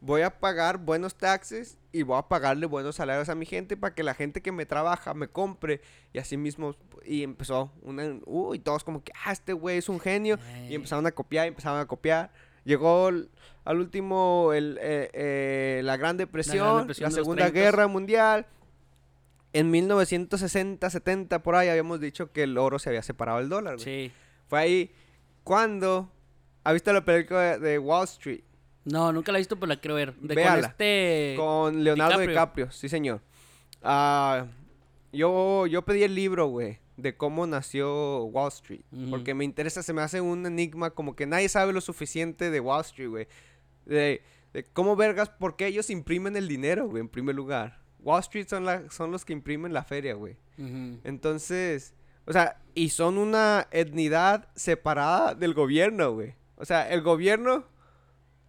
Voy a pagar buenos taxes y voy a pagarle buenos salarios a mi gente para que la gente que me trabaja me compre. Y así mismo, y empezó una, uy, todos como que, ah, este güey es un genio. Y empezaron a copiar, empezaron a copiar. Llegó el- al último el, eh, eh, la Gran Depresión, la, Depresión Segunda 30s. Guerra Mundial. En 1960, 70, por ahí habíamos dicho que el oro se había separado del dólar. güey. Sí. Fue ahí cuando ¿Ha visto la película de Wall Street? No, nunca la he visto, pero la quiero ver. De con Véala. este... Con Leonardo DiCaprio. DiCaprio, sí señor. Ah, yo, yo pedí el libro, güey, de cómo nació Wall Street. Porque me interesa, se me hace un enigma, como que nadie sabe lo suficiente de Wall Street, güey. De, de cómo vergas, por qué ellos imprimen el dinero, güey, en primer lugar. Wall Street son, la, son los que imprimen la feria, güey. Entonces, o sea, y son una etnidad separada del gobierno, güey. O sea, el gobierno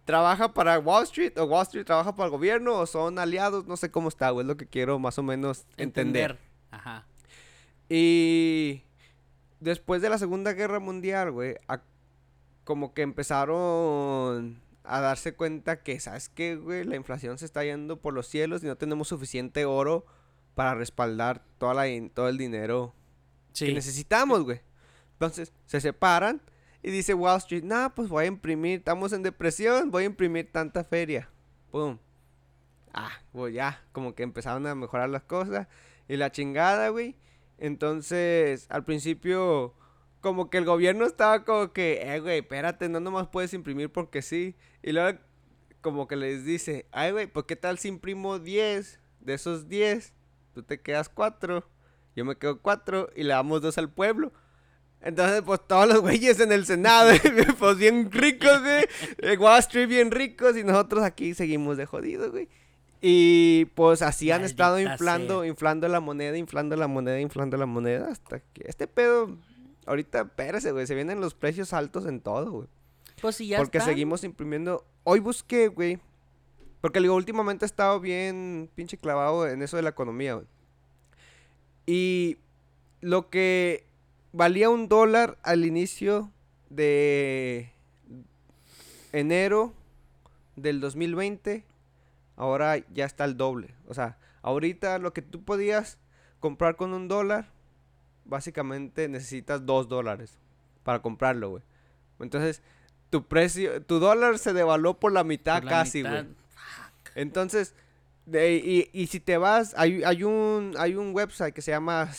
trabaja para Wall Street o Wall Street trabaja para el gobierno o son aliados, no sé cómo está, güey, es lo que quiero más o menos entender. Ajá. Y después de la Segunda Guerra Mundial, güey, como que empezaron a darse cuenta que, ¿sabes qué, güey? La inflación se está yendo por los cielos y no tenemos suficiente oro para respaldar toda la, todo el dinero que necesitamos, güey. Entonces, se separan y dice Wall Street, nah, pues voy a imprimir, estamos en depresión, voy a imprimir tanta feria. Pum. Ah, pues ya, como que empezaron a mejorar las cosas y la chingada, güey. Entonces, al principio, como que el gobierno estaba como que, eh, güey, espérate, no nomás puedes imprimir porque sí. Y luego, como que les dice, ay, güey, pues qué tal si imprimo 10 de esos 10, tú te quedas 4, yo me quedo 4 y le damos 2 al pueblo. Entonces, pues todos los güeyes en el Senado, pues bien ricos, güey. Wall Street bien ricos y nosotros aquí seguimos de jodidos, güey. Y pues así han estado inflando, sea. inflando la moneda, inflando la moneda, inflando la moneda hasta que este pedo, ahorita, espérese, güey, se vienen los precios altos en todo, güey. Pues sí, ya Porque seguimos imprimiendo. Hoy busqué, güey. Porque digo, últimamente he estado bien pinche clavado en eso de la economía, güey. Y lo que valía un dólar al inicio de enero del 2020, ahora ya está el doble. O sea, ahorita lo que tú podías comprar con un dólar, básicamente necesitas dos dólares para comprarlo, güey. Entonces, tu precio, tu dólar se devaluó por la mitad Por la casi, güey. Entonces, de- y, y si te vas, hay, hay un hay un website que se llama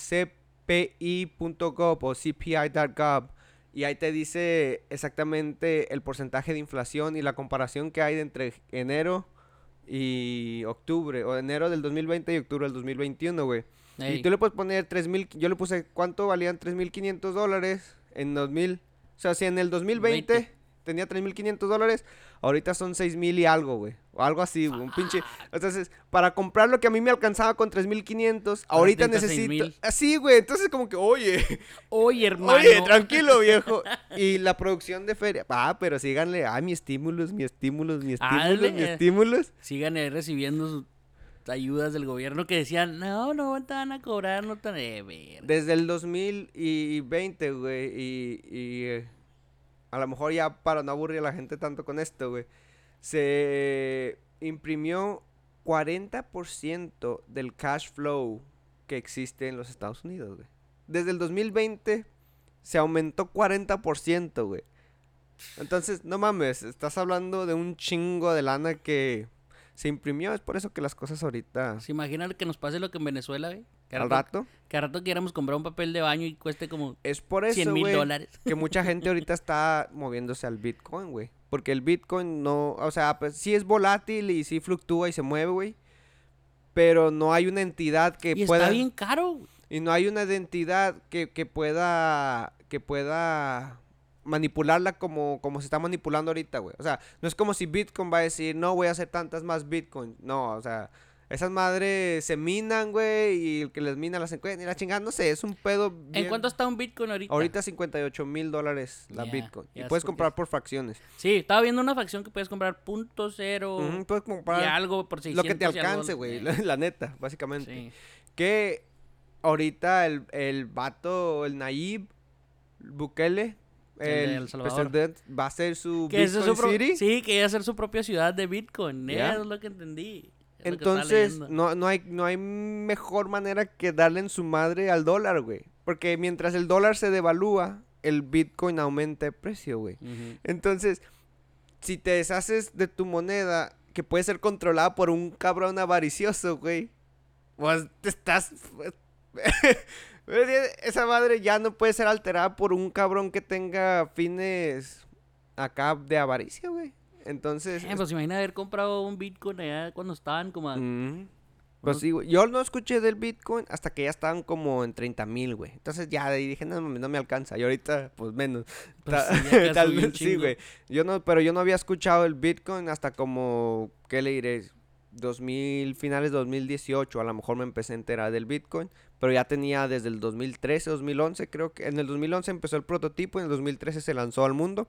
cpi.gov o cpi.gov y ahí te dice exactamente el porcentaje de inflación y la comparación que hay de entre enero y octubre, o enero del 2020 y octubre del 2021, güey. Y Ey. tú le puedes poner 3000, yo le puse cuánto valían 3500 dólares en 2000. O sea, si en el 2020 20. Tenía 3500 dólares, ahorita son 6000 y algo, güey. O algo así, güey. Un pinche. Entonces, para comprar lo que a mí me alcanzaba con 3500, ahorita necesito. 6000. Así, güey. Entonces, como que, oye, Oye, hermano. oye, tranquilo, viejo. Y la producción de feria. Ah, pero síganle. Ah, mi estímulos, mi estímulos, mi estímulos, mi estímulos. Sigan ahí recibiendo sus ayudas del gobierno que decían, no, no te van a cobrar, no te... Eh, ver". Desde el 2020, güey, y, y eh, a lo mejor ya para no aburrir a la gente tanto con esto, güey, se imprimió 40% del cash flow que existe en los Estados Unidos, güey. Desde el 2020 se aumentó 40%, güey. Entonces, no mames, estás hablando de un chingo de lana que se imprimió. Es por eso que las cosas ahorita... ¿Se imaginan que nos pase lo que en Venezuela, güey? Que Al rato, que al rato queramos comprar un papel de baño y cueste como Es por eso, 100 mil dólares. que mucha gente ahorita está moviéndose al Bitcoin, güey. Porque el Bitcoin no, o sea, pues sí es volátil y sí fluctúa y se mueve, güey. Pero no hay una entidad que Y pueda está bien caro. y no hay una entidad que, que pueda que pueda manipularla como, como se está manipulando ahorita, güey. O sea, no es como si Bitcoin va a decir, no, voy a hacer tantas más Bitcoin. No, o sea, esas madres se minan, güey, y el que les mina las encuentra. Y la chingada, no sé, es un pedo ¿En cuánto está un Bitcoin ahorita? Ahorita 58 mil dólares la Bitcoin. Y puedes comprar por fracciones. Sí, estaba viendo una facción que puedes comprar punto cero puedes y comprar algo por lo 600 que te y alcance, güey. La, la neta, básicamente. Sí. Que ahorita el, el vato, el Nayib Bukele, El el, Salvador. presidente, va a hacer su Que Bitcoin su City. Sí, que iba a ser su propia ciudad de Bitcoin. Ya. Eso es lo que entendí. es que Entonces, no, no, hay, no hay mejor manera que darle en su madre al dólar, güey. Porque mientras el dólar se devalúa, el Bitcoin aumenta de precio, güey. Ujú. Entonces, si te deshaces de tu moneda que puede ser controlada por un cabrón avaricioso, güey, pues te estás... Esa madre ya no puede ser alterada por un cabrón que tenga fines acá de avaricia, güey. Entonces... Eh, pues imagina haber comprado un Bitcoin allá cuando estaban como a... Mm. Pues sí, güey. Yo no escuché del Bitcoin hasta que ya estaban como en 30 mil, güey. Entonces ya dije, no, no me alcanza. Y ahorita, pues menos. Pues Ta- sí, tal vez sí, güey. Yo no, pero yo no había escuchado el Bitcoin hasta como, ¿qué le diré? 2000, finales de 2018, a lo mejor me empecé a enterar del Bitcoin, pero ya tenía desde el 2013, 2011, creo que en el 2011 empezó el prototipo, en el 2013 se lanzó al mundo,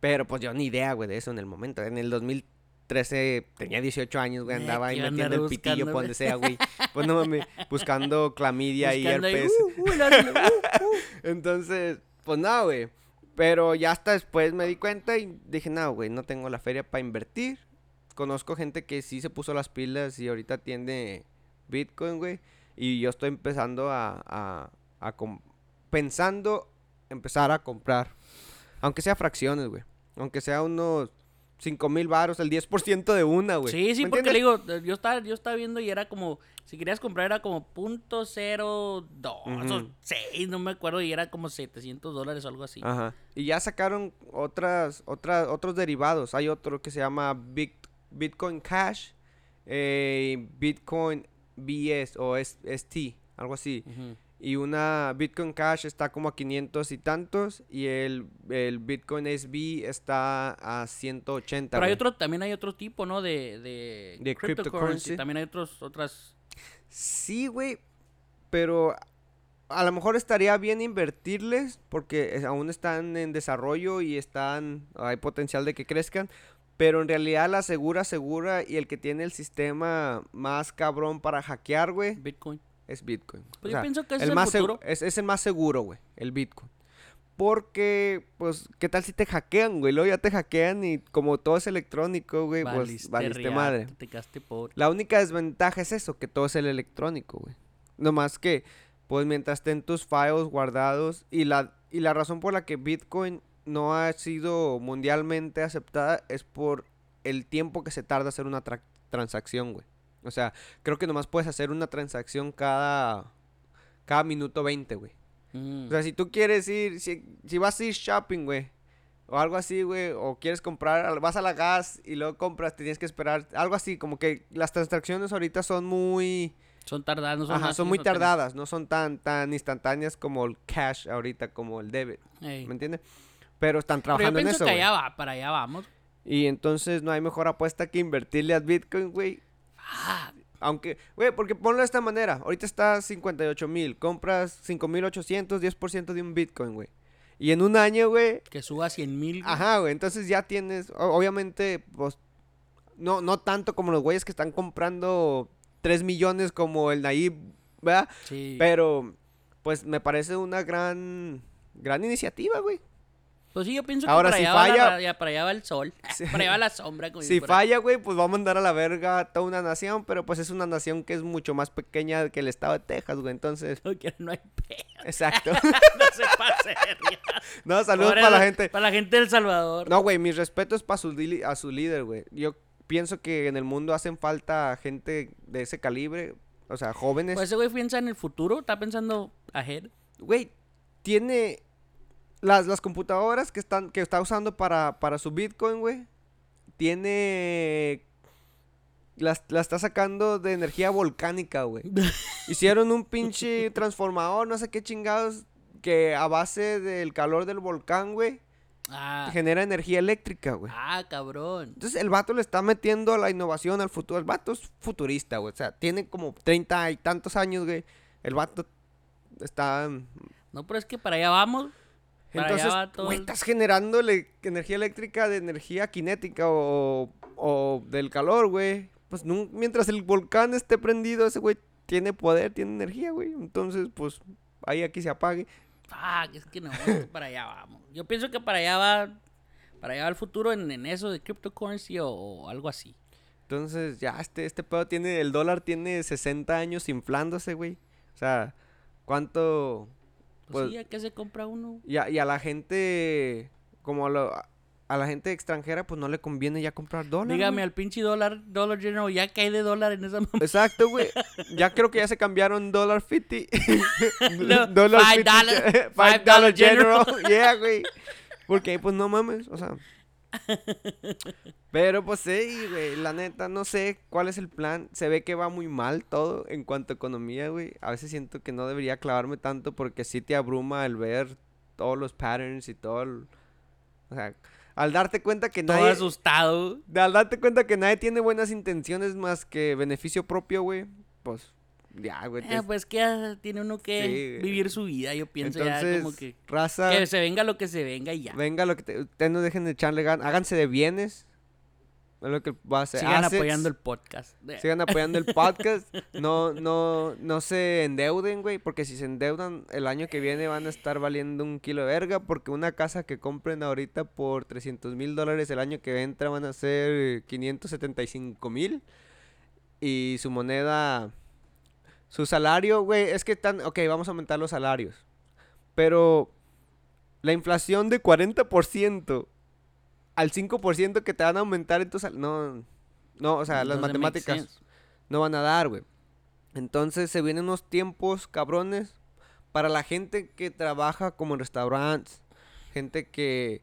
pero pues yo ni idea, güey, de eso en el momento. En el 2013 tenía 18 años, güey, andaba ahí metiendo el pitillo por donde sea, güey. Pues no mames, buscando clamidia y buscando herpes. uh, uh, uh, uh. Entonces, pues nada, güey. Pero ya hasta después me di cuenta y dije, no, güey, no tengo la feria para invertir. Conozco gente que sí se puso las pilas y ahorita tiene Bitcoin, güey. Y yo estoy empezando a, a, a pensando empezar a comprar. Aunque sea fracciones, güey. Aunque sea unos 5 mil baros, el 10% de una, güey. Sí, sí, ¿Me porque le digo, yo estaba, yo estaba viendo y era como, si querías comprar era como punto cero dos o Ujú. seis, no me acuerdo, y era como 700 dólares o algo así. Ajá. Y ya sacaron otras, otras, otros derivados. Hay otro que se llama Bit- Bitcoin Cash, eh, Bitcoin BS o ST, algo así. Y una Bitcoin Cash está como a 500 y tantos y el, el Bitcoin SB está a 180. Pero hay otro, también hay otro tipo, ¿no? De, de, De cryptocurrency. También hay otros, otras... Sí, güey, pero a lo mejor estaría bien invertirles porque aún están en desarrollo y están, hay potencial de que crezcan, pero en realidad la segura, segura y el que tiene el sistema más cabrón para hackear, güey, Bitcoin. es Bitcoin. Pues O yo pienso que ese el es el más seg- futuro. es, es el más seguro, güey, el Bitcoin. Porque, pues, ¿qué tal si te hackean, güey? Luego ya te hackean y como todo es electrónico, güey, pues Valiste valiste riata, madre. Te quedaste pobre. La única desventaja es eso, que todo es el electrónico, güey. No más que, pues mientras estén tus files guardados y la, y la razón por la que Bitcoin no ha sido mundialmente aceptada es por el tiempo que se tarda hacer una tra- transacción, güey. O sea, creo que nomás puedes hacer una transacción cada, cada minuto 20, güey. Mm. O sea, si tú quieres ir, si, si vas a ir shopping, güey, o algo así, güey, o quieres comprar, vas a la gas y luego compras, tienes que esperar, algo así, como que las transacciones ahorita son muy, son tardadas, no son ajá, son muy tardadas, no son tan, tan instantáneas como el cash ahorita, como el debit, Ey. ¿me entiendes? Pero están Pero yo trabajando en eso, que allá va, para allá vamos. Y entonces no hay mejor apuesta que invertirle a Bitcoin, güey. Ah, Aunque, güey, porque ponlo de esta manera. Ahorita está 58 mil. Compras 5800, 10% de un Bitcoin, güey. Y en un año, güey. que suba 100 mil. Ajá, güey. Entonces ya tienes. Obviamente, pues. No, no tanto como los güeyes que están comprando 3 millones como el Nayib, ¿verdad? Sí. Pero, pues me parece una gran. Gran iniciativa, güey. Pues sí, yo pienso Ahora, que para, si allá va la- falla- ya para allá va el sol. Sí. para allá va la sombra. como Si falla, güey, pues va a mandar a la verga a toda una nación, pero pues es una nación que es mucho más pequeña que el estado de Texas, güey, entonces, Porque no hay pedo. exacto. No se pase no, saludos para la gente. Para la gente del Salvador. No, güey, mis respetos para su, a su líder, güey. Yo pienso que en el mundo hacen falta gente de ese calibre, o sea, jóvenes. Pues ese güey piensa en el futuro, está pensando ahead. Güey, tiene las, las computadoras que están que está usando para, para su Bitcoin, güey. Tiene las la está sacando de energía volcánica, güey. Hicieron un pinche transformador, no sé qué chingados, que a base del calor del volcán, güey, Ah, genera energía eléctrica, güey. ah, cabrón. Entonces el vato le está metiendo a la innovación, al futuro. El vato es futurista, güey. O sea, tiene como 30 y tantos años, güey. El vato está... No, pero es que para allá vamos. Para Entonces, estás generando energía eléctrica de energía cinética o, o del calor, güey. Pues mientras el volcán esté prendido, ese güey tiene poder, tiene energía, güey. Entonces, pues, ahí aquí se apague. Ah, es que no, para allá vamos. Yo pienso que para allá va. Para allá va el futuro en, en eso de cryptocurrency o, o algo así. Entonces, ya este, este pedo tiene, el dólar tiene 60 años inflándose, güey. O sea, ¿cuánto? Pues, Pues- sí, ¿a qué se compra uno? Y a, y a la gente, como a, lo- a la gente extranjera, pues no le conviene ya comprar dólar. Dígame güey. al pinche dólar, dólar general, ya hay de dólar en esa mamá. Exacto, güey. Ya creo que ya se cambiaron dólar 50. No, Dólar five 50, dollar- Five dollar general. general. Yeah, güey. Porque, pues, no mames, o sea... Pero, pues, sí, güey, la neta, no sé cuál es el plan. Se ve que va muy mal todo en cuanto a economía, güey. A veces siento que no debería clavarme tanto porque sí te abruma el ver todos los patterns y todo el... O sea, al darte cuenta que Todo nadie... asustado. Al darte cuenta que nadie tiene buenas intenciones más que beneficio propio, güey, pues ya, güey. Eh, pues que ya tiene uno que Sí, vivir su vida, yo pienso Entonces, ya como que... raza, Que se venga lo que se venga y ya. venga lo que te, ustedes no dejen de echarle ganas, háganse de bienes. Es lo que va a hacer. Sigan Assets, apoyando el podcast. Sigan apoyando el podcast. No, no, no se endeuden, güey, porque si se endeudan el año que viene van a estar valiendo un kilo de verga, porque una casa que compren ahorita por 300 mil dólares el año que entra van a ser 575 mil. Y su moneda, su salario, güey, es que están, ok, vamos a aumentar los salarios. Pero la inflación de 40% al 5% que te van a aumentar en tu sal- no, no, o sea, las Doesn't make matemáticas no van a dar, güey. Entonces se vienen unos tiempos cabrones para la gente que trabaja como en restaurantes, gente que,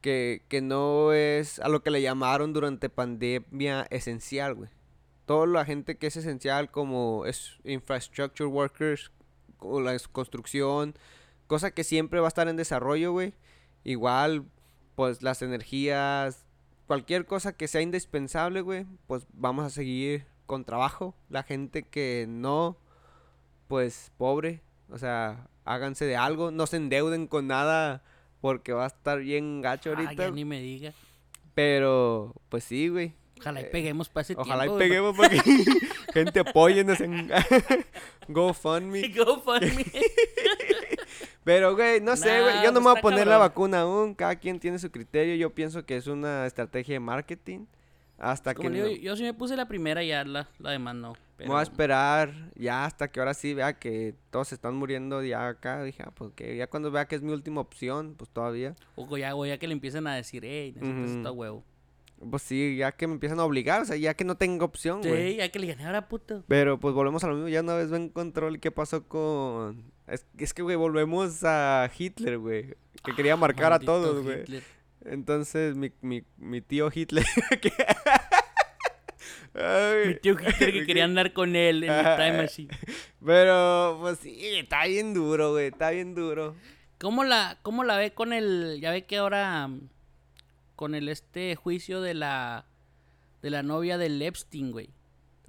que, que no es a lo que le llamaron durante pandemia esencial, güey. Toda la gente que es esencial como es infrastructure workers, o la construcción, cosa que siempre va a estar en desarrollo, güey. Igual, pues las energías, cualquier cosa que sea indispensable, güey, pues vamos a seguir con trabajo. La gente que no, pues pobre, o sea, háganse de algo, no se endeuden con nada porque va a estar bien gacho Ah, ahorita. ya ni me diga. Pero, pues sí, güey. Ojalá y Eh, peguemos para ese Ojalá y tiempo. güey, peguemos para que gente apóyennos en GoFundMe. GoFundMe. Pero, güey, no sé, güey. Yo no pues me voy a poner la vacuna aún. Cada quien tiene su criterio. Yo pienso que es una estrategia de marketing. Hasta Como que le no- digo, yo sí me puse la primera y ya la, la demás no. Pero voy a esperar ya hasta que ahora sí vea que todos se están muriendo ya acá. Dije, ah, pues que ya cuando vea que es mi última opción, pues todavía. o ya, o ya que le empiecen a decir, hey, necesitas huevo. Pues sí, ya que me empiezan a obligar. O sea, ya que no tengo opción, güey. Sí, ya que le gané ahora, puto. Pero pues volvemos a lo mismo, ya una vez ven control, ¿qué pasó con...? Es, es que, güey, volvemos a Hitler, güey, que quería marcar a Ah, todos, güey. Entonces, mi, mi, mi tío Hitler... que- Ay, Mi tío Hitler que quería andar con él en el Time Machine. Pero, pues sí, está bien duro, güey, está bien duro. ¿Cómo la, ¿Cómo la ve con el... Ya ve que ahora... Con el este juicio de la... De la novia del Epstein, güey.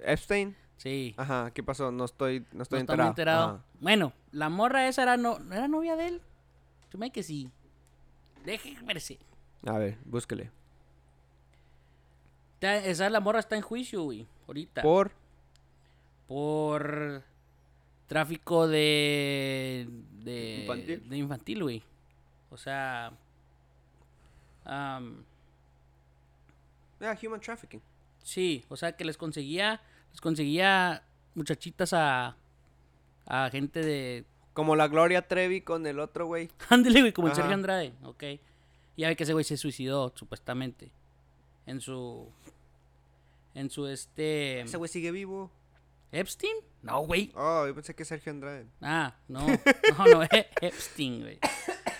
Epstein, Sí. ajá, ¿qué pasó? No estoy, no no estoy muy enterado. enterado. Bueno, la morra esa era, no, ¿no era novia de él. Yo me que sí. Deje verse. A ver, búsquele. Esa la morra está en juicio, güey. Ahorita. Por... por tráfico de de Infantil. de infantil, güey. O sea, am, Ah, human trafficking. sí, o sea que les conseguía les conseguía muchachitas a a gente de Como la Gloria Trevi con el otro, güey. ándale, güey, como el Ajá. Sergio Andrade, ok. Ya ve que ese güey se suicidó supuestamente en su en su este Ese güey sigue vivo. Epstein? No, güey. Oh, yo pensé que Sergio Andrade. Ah, no, no, no, E- Epstein, güey.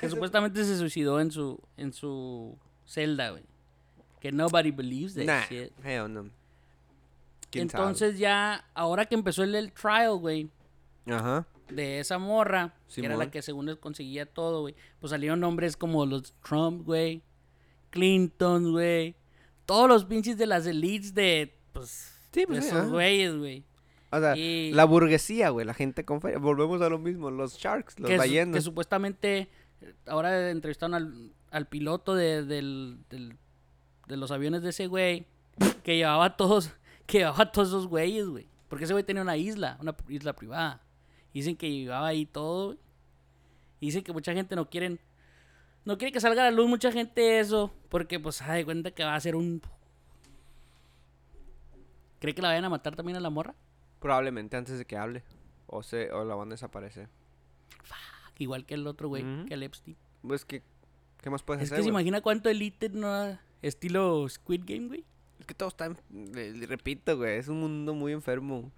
Que supuestamente se suicidó en su, en su celda, güey. Que nobody believes that Nah, shit. hell no. ¿Quién sabe? Entonces ya, ahora que empezó el, el trial, güey, Ajá. de esa morra, que era la que según él conseguía todo, güey, pues salieron nombres como los Trump, güey, Clinton, güey, todos los pinches de las elites de, pues, Sí, pues de sí, esos ajá. güeyes, güey. O sea, Y- la burguesía, güey, la gente con. Volvemos a lo mismo, los sharks, los que, su- que supuestamente ahora entrevistaron al, al piloto de, del, del- de los aviones de ese güey que llevaba a todos que llevaba a todos esos güeyes, güey. Porque ese güey tenía una isla, una isla privada. Dicen que llevaba ahí todo. güey. Dicen que mucha gente no quieren no quiere que salga a la luz mucha gente eso porque pues se da de cuenta que va a ser un ¿Cree que la vayan a matar también a la morra? Probablemente antes de que hable. O, se, o la van a desaparecer. Igual que el otro güey, que el Epstein. Pues que, ¿qué más puedes Es que hacer, se güey? imagina cuánto elite no estilo Squid Game, güey. Es que todo está, le- le repito, güey, es un mundo muy enfermo.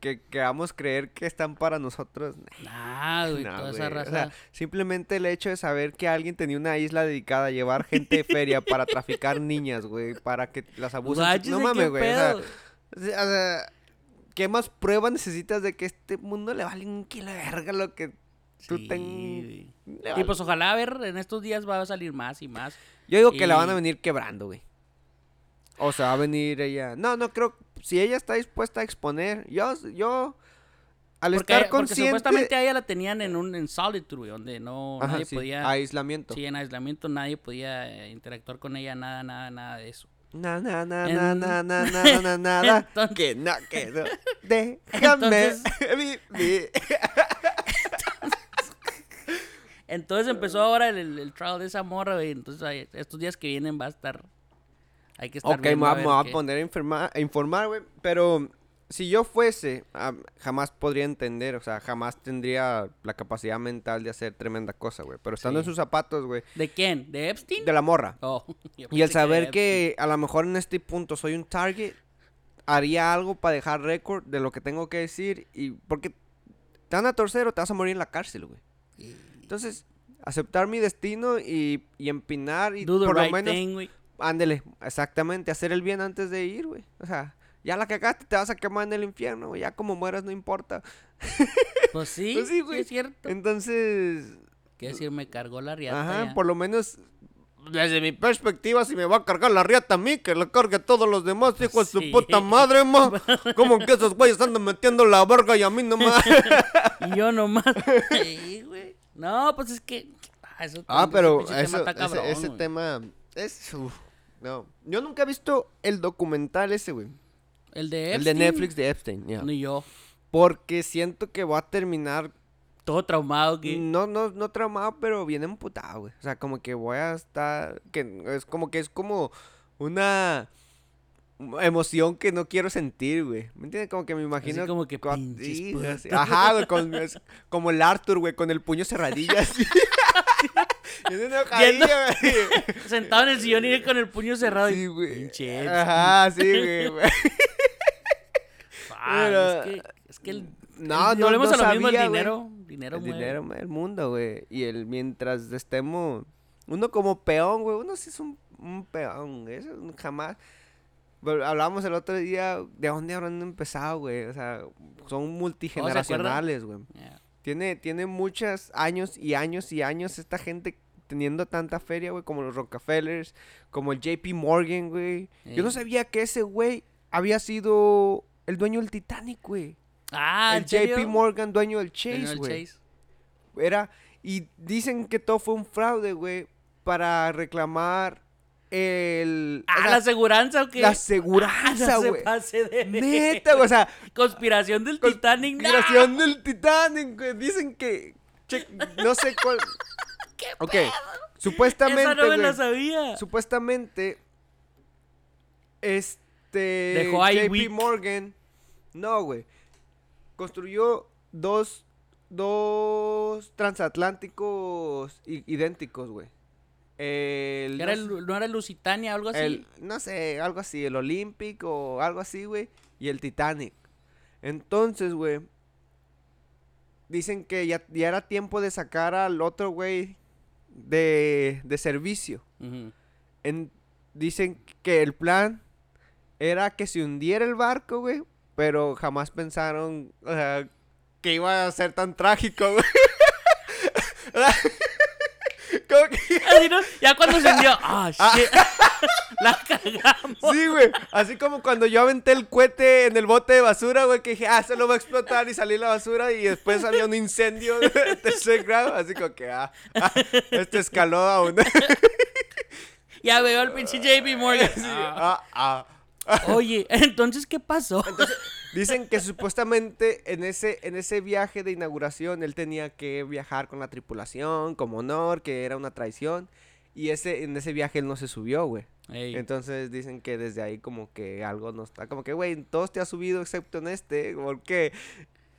que queramos creer que están para nosotros. Nah, güey, toda güey, esa o raza. sea, simplemente el hecho de saber que alguien tenía una isla dedicada a llevar gente de feria para traficar niñas, güey, para que las abusen. No mames, güey. O sea, o sea, ¿qué más pruebas necesitas de que este mundo le vale un kilo de verga lo que Sí, ten- Y pues ojalá a ver, en estos días va a salir más y más. Yo digo que la van a venir quebrando, güey. O sea, va a venir ella. No, no creo. Si ella está dispuesta a exponer, yo, yo, al Porque, estar porque consciente. supuestamente a ella la tenían en un en solitude, donde no Ajá, nadie sí, podía. aislamiento. Sí, en aislamiento nadie podía eh, interactuar con ella, nada, nada, nada de eso. Na, na, na, En- na, na, na, na, na, na, nada. Entonces- que no, que no. Déjame Entonces- vivir. Entonces empezó ahora el, el, el trial de esa morra, güey. Entonces estos días que vienen va a estar. Hay que estar. Ok, me voy a- poner a, a informar, güey. Pero si yo fuese, jamás podría entender, o sea, jamás tendría la capacidad mental de hacer tremenda cosa, güey. Pero estando en Sí. sus zapatos, güey, ¿De quién? ¿De Epstein? de la morra. Oh, Y el saber que a lo mejor en este punto soy un target, haría algo para dejar récord de lo que tengo que decir. Y porque te van a torcer o te vas a morir en la cárcel, güey. Epstein. Entonces, aceptar mi destino y, y empinar y Do the por right lo menos, thing, ándele, exactamente, hacer el bien antes de ir, güey. O sea, ya la cagaste, te vas a quemar en el infierno, güey. Ya como mueras no importa. Pues sí, Pues sí, güey. es cierto. Entonces, Quiero decir, me cargó la riata ajá, ya. por lo menos desde mi perspectiva, si me va a cargar la riata a mí, que la cargue a todos los demás, hijo de su puta madre, ma. Como que esos güeyes andan metiendo la verga y a mí nomás. Y yo nomás. Sí, güey. No, pues es que. ah, eso- Ah, ese pero pinche tema eso- ese, cabrón, ese tema es... uf, no, yo nunca he visto el documental ese, güey. El de El de Epstein, Netflix de Epstein, ya. Ni yo. Porque siento que va a terminar, Todo traumado que. no, no, no traumado, pero bien emputado, güey. O sea, como que voy a estar, que es como que es como una emoción que no quiero sentir, güey. ¿Me entiendes? Como que me imagino... como que pinches sí, así. Ajá, güey, con- como el Arthur, güey, con el puño cerradillo así. Güey. Sentado en el sillón y con el puño cerrado. Sí, güey. Ajá, sí, güey, güey. Ah, Pero- es que, es que el, No, no, volvemos no a lo mismo, el güey. dinero. Dinero El mueve. dinero mueve el mundo, güey. Y el mientras estemos. Uno como peón, güey. Uno sí es un, un peón. Eso jamás. Hablábamos el otro día de dónde habrán empezado, güey. O sea, son multigeneracionales, güey. Tiene, tiene muchos años y años y años esta gente teniendo tanta feria, güey, como los Rockefellers, como el JP Morgan, güey. Yo no sabía que ese güey había sido el dueño del Titanic, güey. Ah, el ¿en serio? JP Morgan, dueño del Chase, güey. Era, y dicen que todo fue un fraude, güey, para reclamar el... o Ah, sea, la aseguranza o qué? la Ah, aseguranza, se güey. Neta, güey, o sea, Conspiración del Titanic. ¡no! conspiración del Titanic, güey. Dicen que, che- no sé cuál... ¿Qué Ok, pedo? supuestamente, Esa no me güey, la sabía. supuestamente, este... Dejó ahí JP weak. Morgan, no, güey, construyó dos, dos transatlánticos idénticos, güey. El, ¿Que era no sé- el- ¿No era el Lusitania o algo así? el- no sé, algo así, el Olympic o algo así, güey, y el Titanic. Entonces, güey, dicen que ya, ya era tiempo de sacar al otro, güey, de, de servicio. En- dicen que el plan era que se hundiera el barco, güey, pero jamás pensaron que iba a ser tan trágico, güey. Como que- Así, ¿no? Ya cuando se hundió. Ah, shit. la cagamos. Sí, güey. Así como cuando yo aventé el cohete en el bote de basura, güey, que dije, ah, se lo va a explotar y salí la basura y después había un incendio de tercer grado. Así como que, ah, ah, este escaló a un... Ya veo al pinche JP Morgan. Ah. ah, ah. Oye, entonces, ¿qué pasó? Dicen que supuestamente en ese, en ese viaje de inauguración él tenía que viajar con la tripulación como honor, que era una traición. Y ese, en ese viaje él no se subió, güey. Ey. Entonces dicen que desde ahí como que algo no está. Como que, güey, todos te has subido excepto en este. ¿Por qué?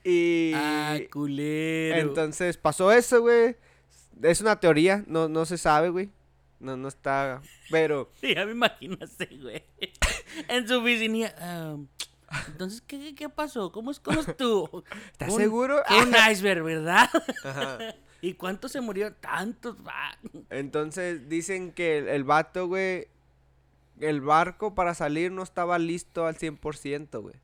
Y... Ah, culero. entonces pasó eso, güey. Es una teoría, no, no se sabe, güey. No, no está... Pero... Sí, ya me imagino a ese güey. En su oficina. um, Entonces, ¿qué, qué, pasó? ¿Cómo, es, ¿Cómo estuvo? ¿Estás Un- seguro? un iceberg, ¿verdad? Ajá. ¿Y cuántos se murieron? Tantos. va. Entonces dicen que el, el vato, güey, el barco para salir no estaba listo al 100%, güey.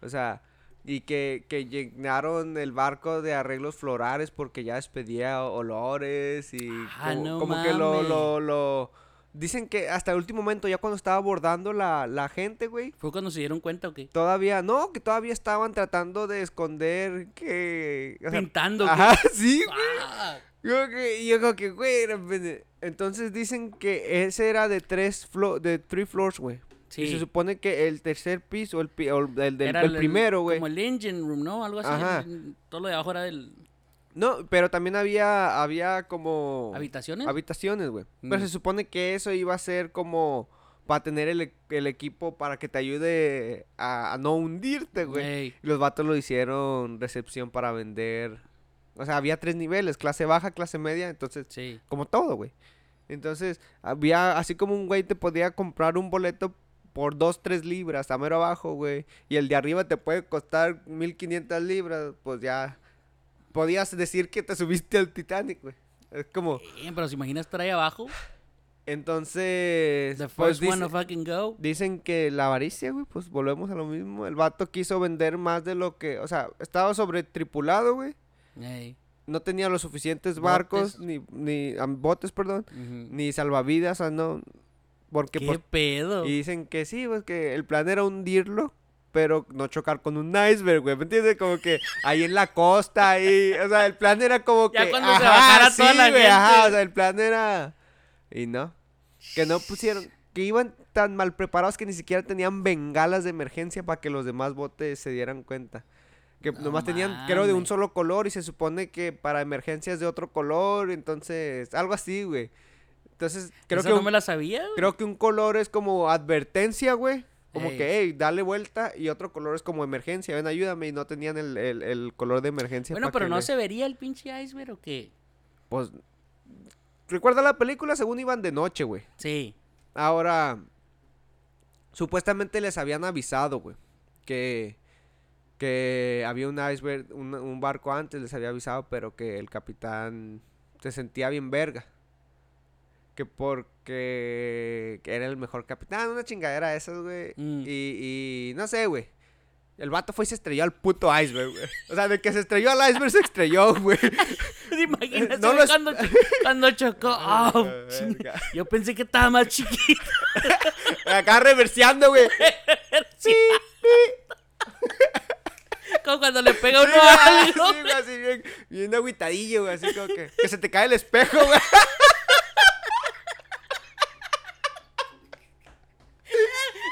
O sea, y que, que llenaron el barco de arreglos florales porque ya despedía olores y Ah, como, no como que lo, lo, lo... Dicen que hasta el último momento, ya cuando estaba abordando la, la gente, güey, ¿Fue cuando se dieron cuenta o qué? todavía, no, que todavía estaban tratando de esconder que... o sea, Pintando. ¿qué? Ajá, sí, güey. Yo que, yo como que, güey, era pende- entonces dicen que ese era de tres flo de three floors, güey. Y se sí. supone que el tercer piso, el, pi- o el, del, Era el primero, güey. Como el engine room, ¿no? Algo así. Ajá. el- todo lo de abajo era del... No, pero también había, había como ¿Habitaciones? habitaciones, güey. Pero Mm. se supone que eso iba a ser como para tener el, el equipo para que te ayude a, a no hundirte, güey. Los vatos lo hicieron recepción para vender. O sea, había tres niveles, clase baja, clase media, entonces sí. como todo, güey. Entonces, había, así como un güey te podía comprar un boleto por 2, 3 libras a mero abajo, güey. Y el de arriba te puede costar 1500 libras, pues ya podías decir que te subiste al Titanic, güey. Es como, Eh, pero si imaginas estar ahí abajo, entonces, the pues first one to fucking go. dicen que la avaricia, güey, pues volvemos a lo mismo. El vato quiso vender más de lo que, o sea, estaba sobre tripulado, güey. Ey, No tenía los suficientes barcos, Botes. ni, ni botes, perdón, ni salvavidas, o sea, no. Porque ¿Qué pues, pedo? Y dicen que sí, pues que el plan era hundirlo, pero no chocar con un iceberg, güey. ¿Me entiendes? Como que ahí en la costa, ahí. O sea, el plan era como Ya que. cuando se bajara sí, toda la güey, Ajá, gente. o sea, el plan era. Y no. Que no pusieron. Que iban tan mal preparados que ni siquiera tenían bengalas de emergencia para que los demás botes se dieran cuenta. Que No nomás tenían, creo, de un solo color y se supone que para emergencias de otro color. Entonces, algo así, güey. Entonces, creo que. no un- me la sabía, güey. Creo que un color es como advertencia, güey. Como Ey. que, hey, dale vuelta. Y otro color es como emergencia. Ven, ayúdame. Y no tenían el, el- el color de emergencia. Bueno, pero no le- se vería el pinche iceberg o qué. Pues. Recuerda la película, según iban de noche, güey. Sí. Ahora. Supuestamente les habían avisado, güey. Que. Que había un iceberg, un, un barco antes, les había avisado, pero que el capitán se sentía bien verga. Que porque que era el mejor capitán, una chingadera de esas, güey. Mm. Y, y no sé, güey. El vato fue y se estrelló al puto iceberg, güey. O sea, de que se estrelló al iceberg, se estrelló, güey. ¿Te imaginas No cuando, cho- cuando chocó? Ah, Oh. Yo pensé que estaba más chiquito. Acá reverseando, güey. Sí. Como cuando le pega uno a algo. sí, güey, así bien, bien agüitadillo, güey, así como que, que se te cae el espejo, güey.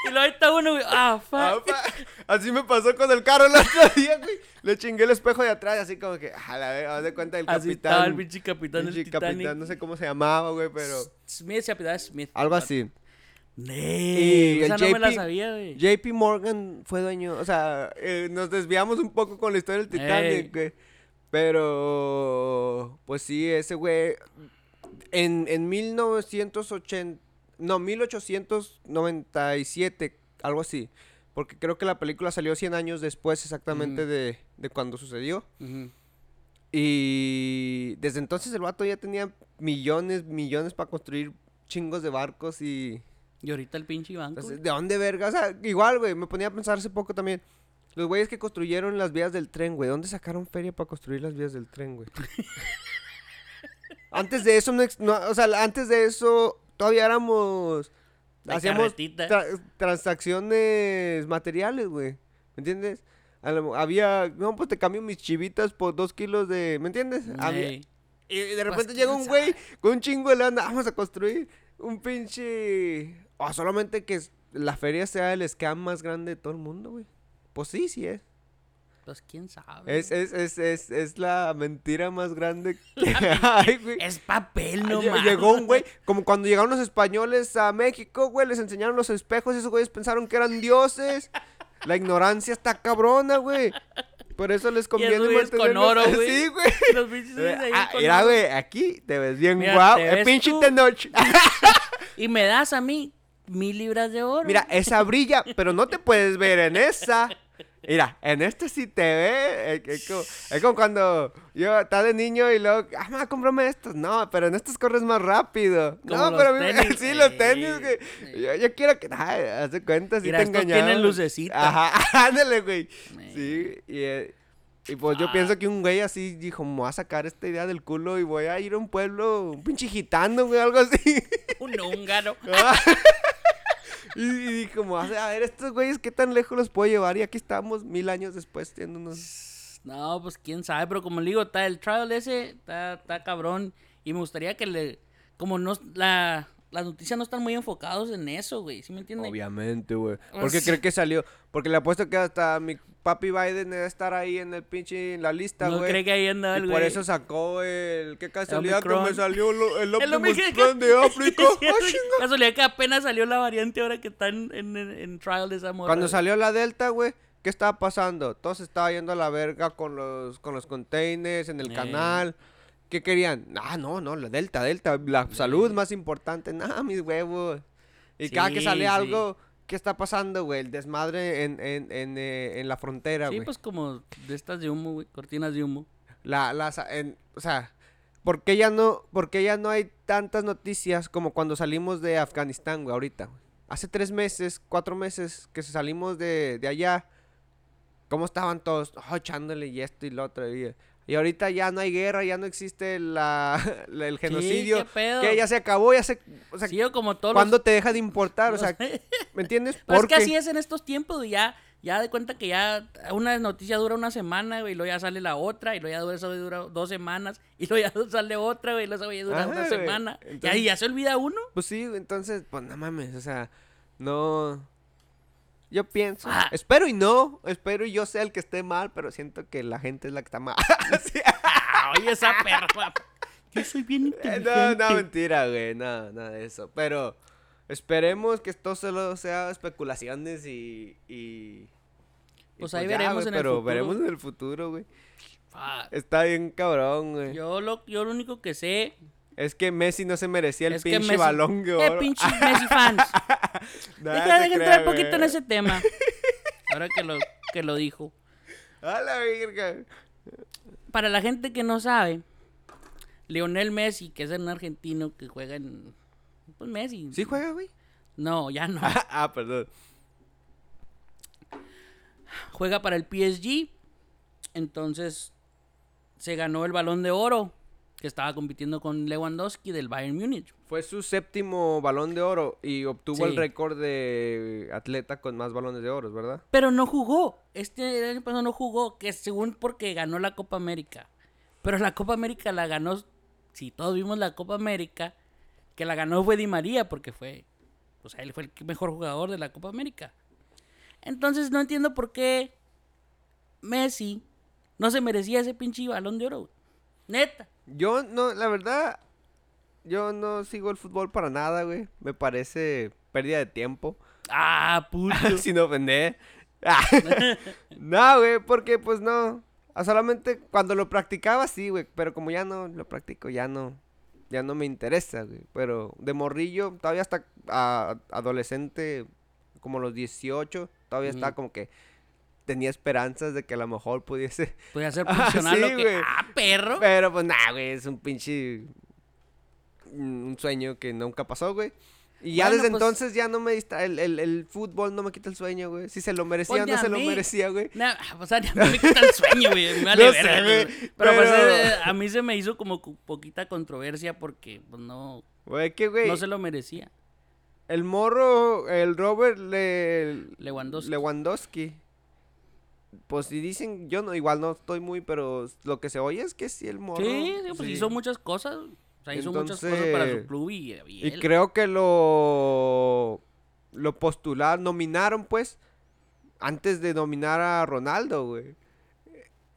Y luego ahí está uno, güey. Ah, Ah, fuck. pa- Así me pasó con el carro el otro día, güey. Le chingué el espejo de atrás, así como que, a la vez, haz de cuenta del Así estaba capitán. el pinche capitán del Titanic. capitán, no sé cómo se llamaba, güey, pero Smith apellidaba Smith. algo así. Nee, Y esa el no me la JP sabía, güey. JP Morgan fue dueño, o sea, eh, nos desviamos un poco con la historia del. Titanic, güey. Pero, pues sí, ese güey, en, en 1980, no, 1897, algo así. Porque creo que la película salió 100 años después exactamente de, de cuando sucedió. Y desde entonces el vato ya tenía millones, millones para construir chingos de barcos y... Y ahorita el pinche banco. Entonces, ¿de dónde verga? O sea, igual, güey, me ponía a pensar hace poco también. Los güeyes que construyeron las vías del tren, güey, ¿dónde sacaron feria para construir las vías del tren, güey? antes de eso, no, o sea, antes de eso, todavía éramos... La hacíamos tra- transacciones materiales, güey. ¿Me entiendes? Había, no, pues te cambio mis chivitas por dos kilos de, ¿me entiendes? Había- y de repente Pues, llega quién un güey con un chingo de lana, vamos a construir un pinche... O solamente que la feria sea el scam más grande de todo el mundo, güey. Pues sí, sí es. Pues quién sabe. Es, es, es, es, es la mentira más grande que hay, güey. Es papel, no Lle- mames. Llegó un güey, como cuando llegaron los españoles a México, güey, les enseñaron los espejos y esos güeyes pensaron que eran dioses. La ignorancia está cabrona, güey. Por eso les conviene güeyes con oro, güey. así, güey. Los pinches ahí Ah, con mira, güey, aquí te ves bien Mira, guau. El ves pinche tú. Tenoch. Y me das a mí mil libras de oro. Mira, esa brilla, pero no te puedes ver en esa. Mira, en este sí te ve. Es, es como, es como cuando yo estaba de niño y luego, ah, mamá, cómprame estos. No, pero en estos corres más rápido. Como no, los pero tenis. sí, los Ey, tenis, güey. ey. Yo, yo quiero que, ay, haz de cuenta, sí Mira, te estos tienen lucecita. Ajá, ándale, güey. Ey. Sí, y, eh, y pues yo Ah. pienso que un güey así dijo, me voy a sacar esta idea del culo y voy a ir a un pueblo, un pinche gitano, güey, algo así. Un húngaro. Y, y dijo, como, a ver, estos güeyes, ¿qué tan lejos los puedo llevar? Y aquí estamos mil años después teniendo unos... No, pues quién sabe, pero como le digo, está el trial ese, está, está cabrón. Y me gustaría que le. Como no. La, las noticias no están muy enfocados en eso, güey. ¿Sí me entiendes? Obviamente, güey. Pues ¿Por qué sí. cree que salió? Porque le apuesto que hasta mi papi Biden debe estar ahí en el pinche, en la lista, No güey. cree que ahí andaba y el por güey. eso sacó el... ¿Qué casualidad que me salió lo- el Optimus. Prime de África? ¡Ah! Casualidad que apenas salió la variante ahora que está en, en, en- en trial de esa morra. Cuando güey. salió la Delta, güey, ¿qué estaba pasando? Todo se estaba yendo a la verga con los, con los containers en el Eh. canal. ¿Qué querían? Ah, no, no, la Delta, Delta, la salud más importante. Nah, mis huevos. Y cada que Sí, sale sí. algo, ¿qué está pasando, güey? El desmadre en, en, en, eh, en la frontera, Sí, güey. pues como de estas de humo, güey. Cortinas de humo. La, las, en- o sea, ¿por qué, ya no, ¿por qué ya no hay tantas noticias como cuando salimos de Afganistán, güey, ahorita? Hace tres meses, cuatro meses que salimos de, de allá, ¿cómo estaban todos? Oh, echándole y esto y lo otro. Y, y ahorita ya no hay guerra, ya no existe la, la- el genocidio. ¿qué pedo? que ya se acabó, ya se... O sea, Sí, yo como todos ¿cuándo los... te deja de importar? O sea, ¿me entiendes? es que Porque- así es en estos tiempos, ya... Ya de cuenta que ya una noticia dura una semana, güey, y luego ya sale la otra, y luego ya dura, eso dura dos semanas, y luego ya sale otra, güey, y luego ya dura Ajá, una güey. semana. Y ahí ya se olvida uno. Pues sí, entonces, pues no mames, o sea, no. Yo pienso, Ah. espero y no, espero y yo sea el que esté mal, pero siento que la gente es la que está mal. Sí. Oye, esa perra. Yo soy bien Eh, inteligente. no, no, mentira, güey, no, nada de eso. Pero esperemos que esto solo sea especulaciones y. y y Pues ahí veremos en el pero futuro. veremos en el futuro, güey. Ah, Está bien cabrón, güey. yo, lo, yo lo único que sé Es que Messi no se merecía el es pinche Messi... balón de Eh, oro. pinche Messi fans. Nah, Deja de entrar un poquito en ese tema. Ahora que lo, que lo dijo. A la verga. Para la gente que no sabe, Lionel Messi, que es un argentino que juega en... Pues Messi. ¿Sí juega, güey? No, ya no. ah, perdón. Juega para el PSG. Entonces se ganó el balón de oro. Que estaba compitiendo con Lewandowski del Bayern Múnich. Fue su séptimo balón de oro y obtuvo Sí. el récord de atleta con más balones de oro, ¿verdad? Pero no jugó. Este año pasado no jugó. Que según porque ganó la Copa América. Pero la Copa América la ganó. Si todos vimos la Copa América. Que la ganó fue Di María. Porque fue. O sea, él fue el mejor jugador de la Copa América. Entonces no entiendo por qué Messi no se merecía ese pinche balón de oro. Neta. Yo no, la verdad, yo no sigo el fútbol para nada, güey. Me parece pérdida de tiempo. Ah, puto. Sin ofender. No, güey, porque pues no. Solamente cuando lo practicaba sí, güey. Pero como ya no lo practico, ya no. Ya no me interesa, güey. Pero de morrillo, todavía hasta ah, adolescente, como los 18, todavía Ujú. como que tenía esperanzas de que a lo mejor pudiese. Podía ser Ah, profesional sí, lo que. Ah, perro. Pero pues nada, güey, es un pinche. Un sueño que nunca pasó, güey. Y ya Bueno, desde pues- entonces ya no me dista. El, el, el fútbol no me quita el sueño, güey. Si se lo merecía Pues o no se lo merecía, güey. Nah, o sea, a mí me quita el sueño, güey. Me vale No sé, verga, güey. Pero, pues, pero- eh, a mí se me hizo como poquita controversia porque pues, no, Güey, que, güey. no se lo merecía. El morro, el Robert Le... Lewandowski. Lewandowski. Pues si dicen, yo no, igual no estoy muy, pero lo que se oye es que sí, el morro. Sí, sí, pues sí. hizo muchas cosas. O sea, hizo muchas cosas para su club y, y creo que lo lo postularon, nominaron pues antes de nominar a Ronaldo, güey.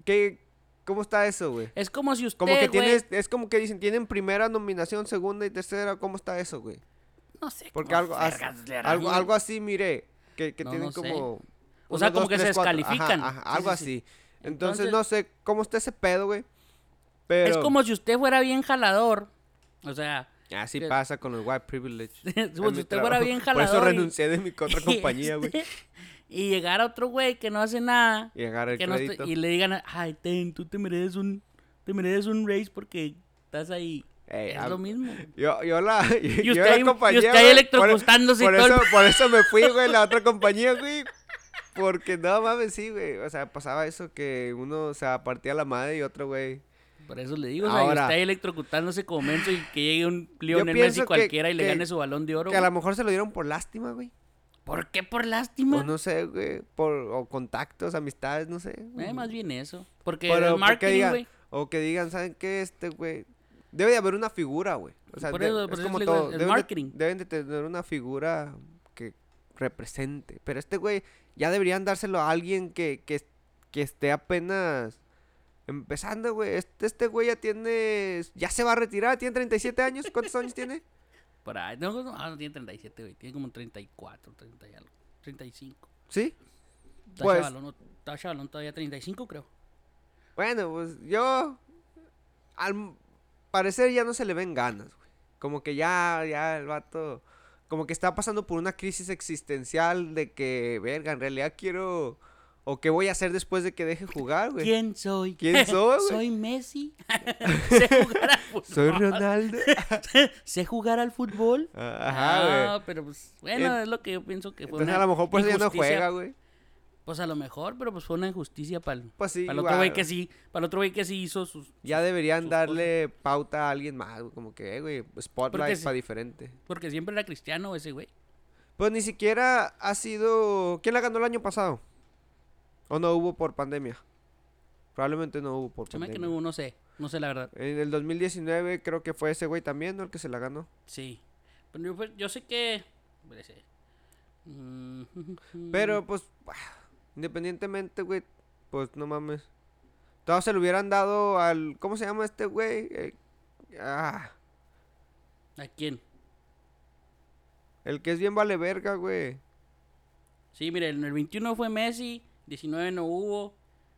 ¿Qué cómo está eso, güey? Es como si usted, Como que güey, tienes es como que dicen, tienen primera nominación, segunda y tercera, ¿cómo está eso, güey? No sé. Porque algo as- vergas le harán, algo algo así, mire, que, que No, tienen no sé. O sea, uno, como dos, que se tres, cuatro. Ajá, descalifican. ajá, Sí, algo sí, así. sí. Entonces, Entonces- no sé cómo está ese pedo, güey. Pero Es como si usted fuera bien jalador. O sea, Así Que- pasa con los white privilege. mi usted fuera trabajo. bien Por jalador. eso y- renuncié de mi otra y compañía, güey. Y llegar a otro güey que no hace nada. Y agarrar el que no y le digan, ay, ten, tú te mereces un, te mereces un raise porque estás ahí. Ey, es a- lo mismo. Yo, yo la. Y yo usted, la ahí, y compañía, usted ahí güey, electrocutándose Por, y por todo. el- eso, por eso me fui, güey, la otra compañía, güey. Porque no mames, sí, güey. O sea, pasaba eso que uno, o sea, partía la madre y otro, güey. Por eso le digo, o sea, Ahora- ahí electrocutándose como menso y que llegue un Lionel Messi que- cualquiera y le gane su balón de oro. Que a lo mejor se lo dieron por lástima, güey. ¿Por qué por lástima? O no sé, güey. Por, o contactos, amistades, no sé. Eh, más bien eso. Porque Pero, el marketing, digan, güey. O que digan, ¿saben qué? Este, güey. Debe de haber una figura, güey. O sea, Por de- eso- es por eso como todo. el Deben de, marketing. deben de tener una figura que represente. Pero este güey, ya deberían dárselo a alguien que, que, que esté apenas empezando, güey. Este, este güey ya tiene. Ya se va a retirar, tiene 37 años. ¿Cuántos años tiene? Por ahí. No, no, ah, no tiene 37, güey. Tiene como 34, 30 y algo. 35. ¿Sí? Está Pues- está chavalón todavía 35, creo. Bueno, pues yo. Al parecer ya no se le ven ganas, güey. Como que ya, ya el vato. Como que está pasando por una crisis existencial de que, verga, en realidad quiero. O qué voy a hacer después de que deje jugar, güey. ¿Quién soy? ¿Quién soy, güey? Soy Messi. sé jugar al fútbol. Soy Ronaldo. sé jugar al fútbol. Ajá, güey. Ah, pero pues, bueno, En- es lo que yo pienso que fue Entonces una a lo mejor por eso ya no juega, güey. Pues a lo mejor, pero pues fue una injusticia para el, Pues sí, para el otro güey que sí, para el otro güey que sí hizo sus... Ya deberían sus darle pauta a alguien más. Como que, eh, güey, spotlight para diferente. Porque siempre era cristiano ese güey. Pues ni siquiera ha sido. ¿Quién la ganó el año pasado? ¿O no hubo por pandemia? Probablemente no hubo por pandemia. que no, no sé, no sé la verdad. En el 2019 creo que fue ese güey también, ¿no? El que se la ganó. Sí. Pero yo, pues, yo sé que... espérese. Mm, Pero pues, ah, independientemente, güey, pues no mames. Todos se lo hubieran dado al. ¿Cómo se llama este güey? Eh, ah, ¿A quién? el que es bien vale verga, güey. Sí, mire, en el 21 fue Messi, 19 no hubo,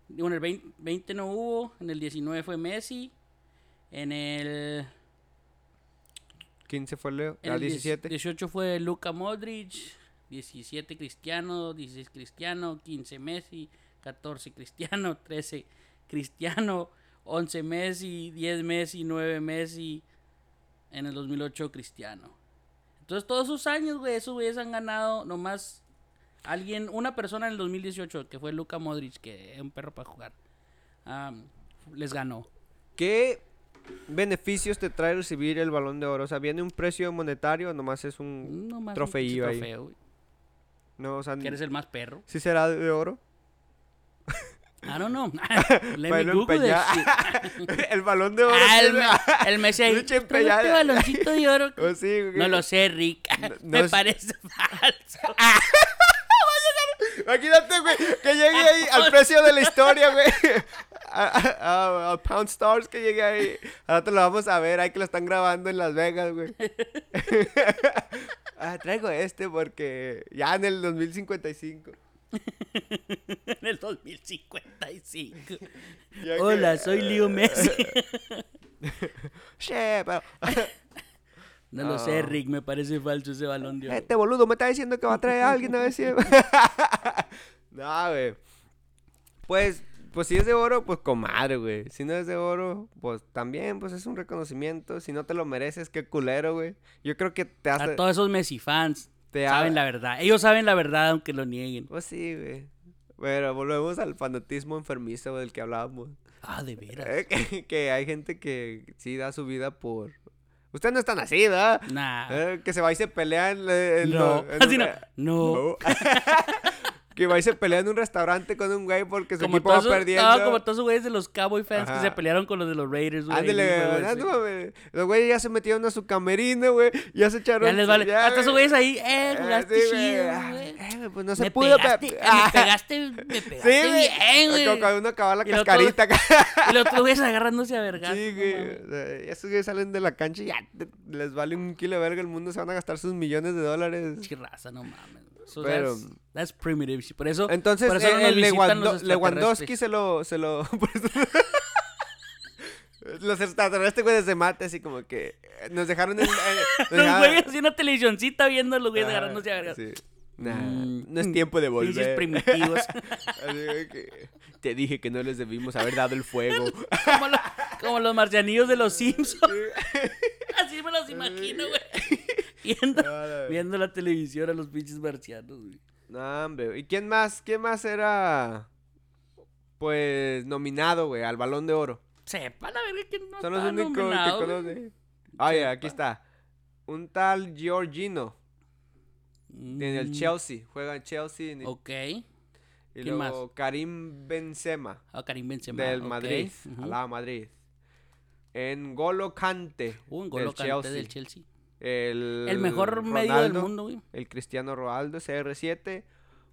en el 20, 20 no hubo, en el 19 fue Messi, en el, 15 fue Leo. en Ah, el 10 17. 18 fue Luka Modric, 17 Cristiano, 16 Cristiano, 15 Messi, 14 Cristiano, 13 Cristiano, 11 Messi, 10 Messi, 9 Messi, en el 2008 Cristiano. Entonces todos esos años, güey, esos güeyes han ganado nomás alguien, una persona en el 2018, que fue Luka Modric, que es un perro para jugar, am, les ganó. ¿Qué beneficios te trae recibir el balón de oro? O sea, ¿viene un precio monetario o nomás es un. Nomás un trofeillo ahí. trofeo, güey, No, o sea, que eres el más perro. ¿sí será de oro? I don't know. Let me no Google el balón de oro. Ah, el, me- el Messi ahí. Lucha "Tráeme este empeñada". baloncito de oro. Oh, sí. No lo sé, Rick. No- no Me es- parece falso. Imagínate, güey, que llegue ahí al precio de la historia, güey. A, a- a- a Pound Stars que llegue ahí. Ahora te lo vamos a ver, ahí que lo están grabando en Las Vegas, güey. Ah, traigo este porque ya en el 2055. en el 2055. Ya que- Hola, soy Leo Messi. Che, pero- No lo sé, Ah. Rick. Me parece falso ese balón de oro. Este boludo me está diciendo que va a traer a alguien a ver si. no, güey. Pues, pues si es de oro, pues comadre, güey. Si no es de oro, pues también, pues es un reconocimiento. Si no te lo mereces, qué culero, güey. Yo creo que te hace. A todos esos Messi fans te saben ha- la verdad. Ellos saben la verdad aunque lo nieguen. Pues sí, güey. Pero volvemos al fanatismo enfermizo güey, del que hablábamos. Ah, de veras. Eh, que, que hay gente que sí da su vida por. Ustedes no están así, ¿verdad? Nah. Eh, que se va y se pelea en, en- no. en- Así no. eh, No. No. que va y se pelea en un restaurante con un güey porque su Como equipo va todos, esos- perdiendo. no, como todos esos güeyes de los Cowboy fans Ajá. que se pelearon con los de los Raiders, güey. Ándale, no mames. Los güeyes ya se metieron a su camerino, güey. Ya se echaron. Ya les vale. ya, Hasta esos güey. güeyes ahí, eh, jugaste sí, güey. chido, Ah, güey. eh, pues no se me pudo. pegaste, pe- eh, Ah, me pegaste, me Sí, pegaste güey. bien, güey. Como Cuando uno acaba la Y otro- cascarita acá. Y los otros güeyes agarrándose a vergas. Sí, güey. Esos güeyes salen de la cancha y ya les vale un kilo de verga el mundo. Se van a gastar sus millones de dólares. Chirraza, no mames. So Pero- that's, that's primitive. Por eso, Entonces, por eso no eh, el Lewando- Lewandowski se lo. Se lo Los extraterrestres, güey, se mata así como que eh, nos dejaron en... eh, nos Los güeyes así una televisioncita viendo los güeyes Ah, agarrándose a sí. Nah, Mm, no es tiempo de Pinches volver. primitivos. Que, te dije que no les debimos haber dado el fuego. como, los, como los marcianillos de los Simpsons. Así me los imagino, güey. Viendo, la televisión a los pinches marcianos, güey. No, hombre. ¿Y quién más? ¿Quién más era? Pues nominado, güey, al Balón de Oro. Sepa la verga que no Son los únicos que nominado, conoce. Oye, aquí está. Un tal Giorgino en el Mm, Chelsea. Juega en Chelsea. en- Ok. y ¿quién más? luego Karim Benzema Ah, Karim Benzema. del. Madrid. Al lado Madrid. En Golo Kante. Uh, un del del Chelsea. El, El mejor medio del mundo, güey. El Cristiano Ronaldo, CR7.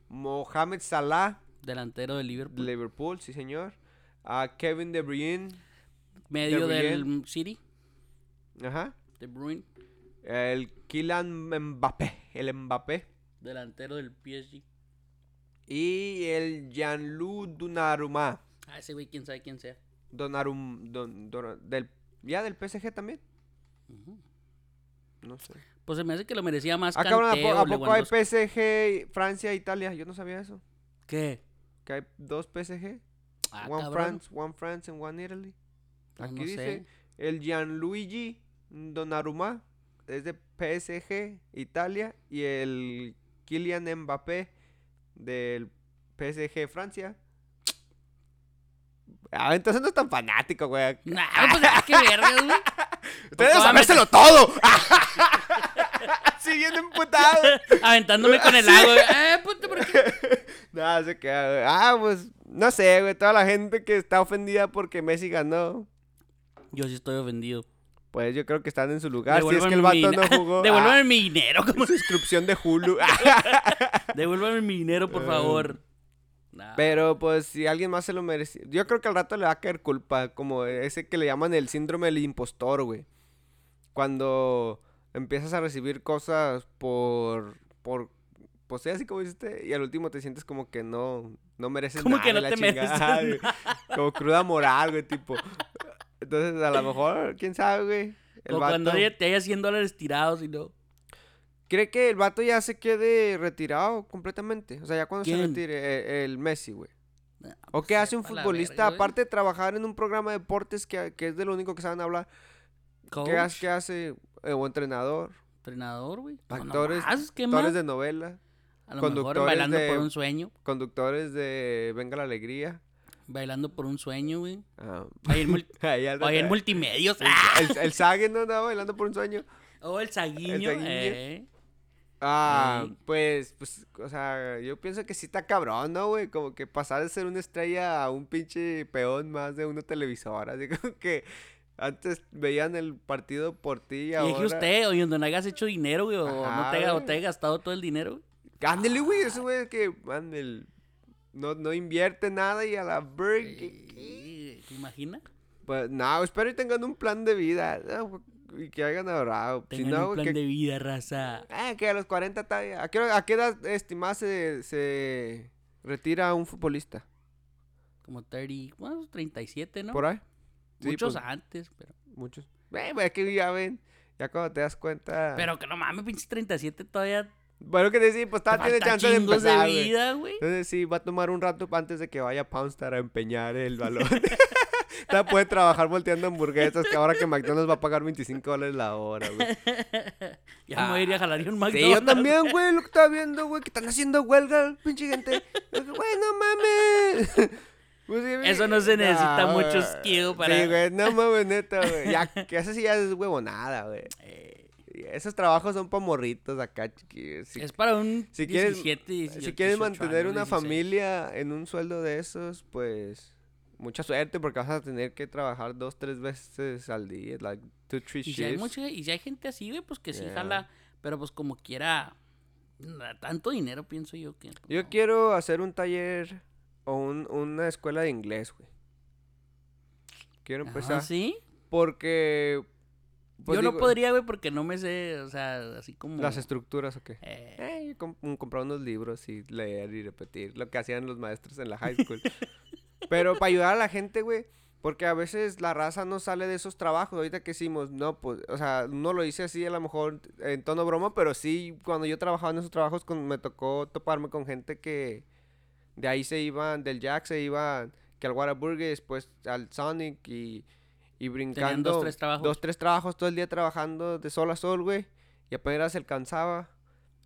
Mohamed Salah, Delantero del de Liverpool. Liverpool, sí señor. A Kevin De Bruyne. Medio De del City. Ajá. De Bruyne. El Kylian Mbappé. El Mbappé. Delantero del PSG. Y el Gianlu Donnarumma. Ah, ese güey, quién sabe quién sea. Donarum, don, don- del, ya del PSG también. No sé. Pues se me hace que lo merecía más Ah, cabrón, ¿a, po- a poco hay. PSG, Francia, Italia? Yo no sabía eso. ¿Qué? Que hay dos PSG. Ah, one cabrón. France, one France and one Italy. Pues Aquí no dice sé. el Gianluigi Donnarumma es de PSG, Italia. Y el Kylian Mbappé del PSG, Francia. Ah, entonces no es tan fanático, güey. Nah, pues ah, qué verga, güey. Ustedes ¿cómo sabérselo todo. Así bien emputado. Aventándome con el agua. Eh, puta, ¿por qué? No, se queda, güey. Ah, pues, no sé, güey. Toda la gente que está ofendida porque Messi ganó. Yo sí estoy ofendido. Pues yo creo que están en su lugar. Si es que el vato mi- no jugó. Devuélvame ah, mi dinero, como- suscripción de Hulu. Devuélvame mi dinero, por Eh, favor. Nah. Pero pues si alguien más se lo merecía. Yo creo que al rato le va a caer culpa. Como ese que le llaman el síndrome del impostor, güey. Cuando empiezas a recibir cosas por. por. Pues sí, así como dijiste. Y al último te sientes como que no. No mereces Como nada. que de no te mereces chingada, güey. Como cruda moral, güey, tipo. Entonces, a lo mejor, quién sabe, güey. El o cuando vato- haya- te haya 100 dólares tirados y no. ¿Cree que el vato ya se quede retirado completamente? O sea, ya cuando se retire eh, el Messi, güey. Nah, ¿O pues qué hace un futbolista verga, aparte de trabajar en un programa de deportes que, que es de lo único que saben hablar? Coach, ¿Qué hace? ¿Qué hace? Eh, o entrenador, entrenador, güey. No, actores, nomás, ¿qué actores más? de novela, A lo mejor conductores bailando de- por un sueño. conductores de Venga la Alegría. Bailando por un sueño, güey. ah, Ahí en, mul- en multimedios. el, el, el Sague no andaba bailando por un sueño. O el saguiño. saguiño. eh. Ah, pues, pues, o sea, yo pienso que sí está cabrón, ¿no, güey? Como que pasar de ser una estrella a un pinche peón más de una televisora. Así como que antes veían el partido por ti y Y ahora... dije usted, oye, donde no hayas hecho dinero, güey, o no te, o te gastado todo el dinero. güey. Ándale, güey, eso, güey, que, man, el- no, no invierte nada y a la. Eh, ¿Te imaginas? Pues, no, espero y tengan un plan de vida ¿no? y que hayan ahorrado. Si Tengan no, un plan que, de vida, raza. eh, que a los 40 está. ¿A qué, a qué edad estimada se, se retira un futbolista? Como 30, bueno, 37, ¿no? ¿Por ahí? Sí, Muchos pues, antes, pero... Muchos. Eh, güey, que ya ven. Ya cuando te das cuenta. Pero que no mames, pinche 37 todavía Bueno, que decir, pues todavía tiene chance de empezar, de vida, güey. Entonces sí, va a tomar un rato antes de que vaya a Poundstar a empeñar el balón. Todavía puede trabajar volteando hamburguesas, que ahora que McDonald's va a pagar 25 dólares la hora, güey. Ya me voy a ir a jalar un Sí, McDonald's. yo también, güey, lo que estaba viendo, güey, que están haciendo huelga, pinche gente. Güey, no mames. Pues, sí, Eso no se necesita no, mucho skill para- Sí, güey, no mames, neta, güey. Ya, que eso sí ya es huevonada, güey. Eh, Esos trabajos son para morritos acá, chiquillos. Si, es para un si quieres- 17, 18, si quieres 18 mantener años, una 16. familia en un sueldo de esos, pues mucha suerte porque vas a tener que trabajar dos, tres veces al día, like two, three Y hay shifts. mucha- y si hay gente así, güey, pues que sí Yeah. jala. Pero pues como quiera, tanto dinero pienso yo que... Yo no. quiero hacer un taller o un- una escuela de inglés, güey. Quiero empezar ¿Sí? porque pues, yo no podría, güey, porque no me sé, o sea, así como... las estructuras o qué. eh, Eh, com- mm, comprar unos libros y leer y repetir lo que hacían los maestros en la high school. Pero para ayudar a la gente, güey, Porque a veces la raza no sale de esos trabajos. Ahorita que hicimos, no, pues, o sea, no lo hice así a lo mejor en tono broma, pero sí, cuando yo trabajaba en esos trabajos, con, me tocó toparme con gente que de ahí se iban, del Jack se iban, que al Whataburger, después al Sonic y, y brincando. dos, tres trabajos. Dos, tres trabajos todo el día trabajando de sol a sol, güey. Y apenas se alcanzaba,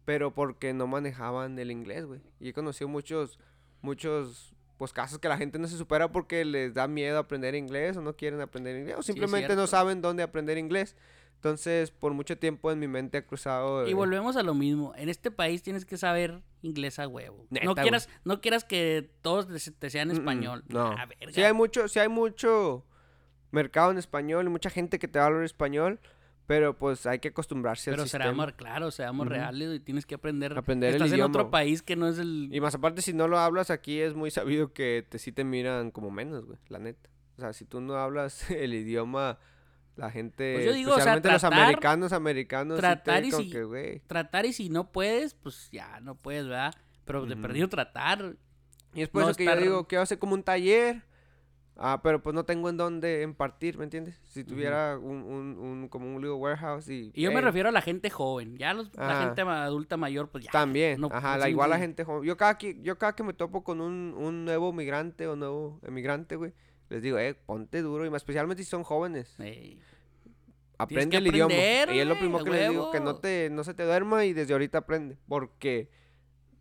pero porque no manejaban el inglés, güey. Y he conocido muchos, muchos pues casos que la gente no se supera porque les da miedo aprender inglés o no quieren aprender inglés o Sí, simplemente no saben dónde aprender inglés. Entonces, por mucho tiempo en mi mente ha cruzado... Y eh, volvemos a lo mismo. En este país tienes que saber inglés a huevo. Neta, no güey. quieras, no quieras que todos te, sean mm, mm, español. No. Ah. Sí hay mucho, sí hay mucho mercado en español y mucha gente que te va a hablar español, pero pues hay que acostumbrarse Pero al seamos, sistema. claro, seamos Ujú. reales y tienes que aprender. Aprender el Estás en idioma, otro güey. país que no es el. Y más aparte, si no lo hablas aquí, es muy sabido que te, sí te miran como menos, güey, la neta. O sea, si tú no hablas el idioma, la gente, Pues yo digo, o sea, especialmente los americanos, americanos, tratar y si- que. Tratar y si no puedes, pues ya no puedes, ¿verdad? Pero de perdido tratar. Y es por no eso que yo digo, quiero hacer como un taller, ah, pero pues no tengo en dónde impartir, ¿me entiendes? Si tuviera un, un, un- como un little warehouse y... Y yo me hey, refiero a la gente joven. Ya los- la Ah. gente adulta mayor, pues ya. También, no- ajá, no la, igual la gente joven. Yo cada, que, yo cada que me topo con un, un nuevo migrante o nuevo emigrante, güey, les digo, eh, ponte duro, y más especialmente si son jóvenes. Ey, Aprende el idioma. Y es lo primero que les digo, que no, huevo. te, no se te duerma y desde ahorita aprende. Porque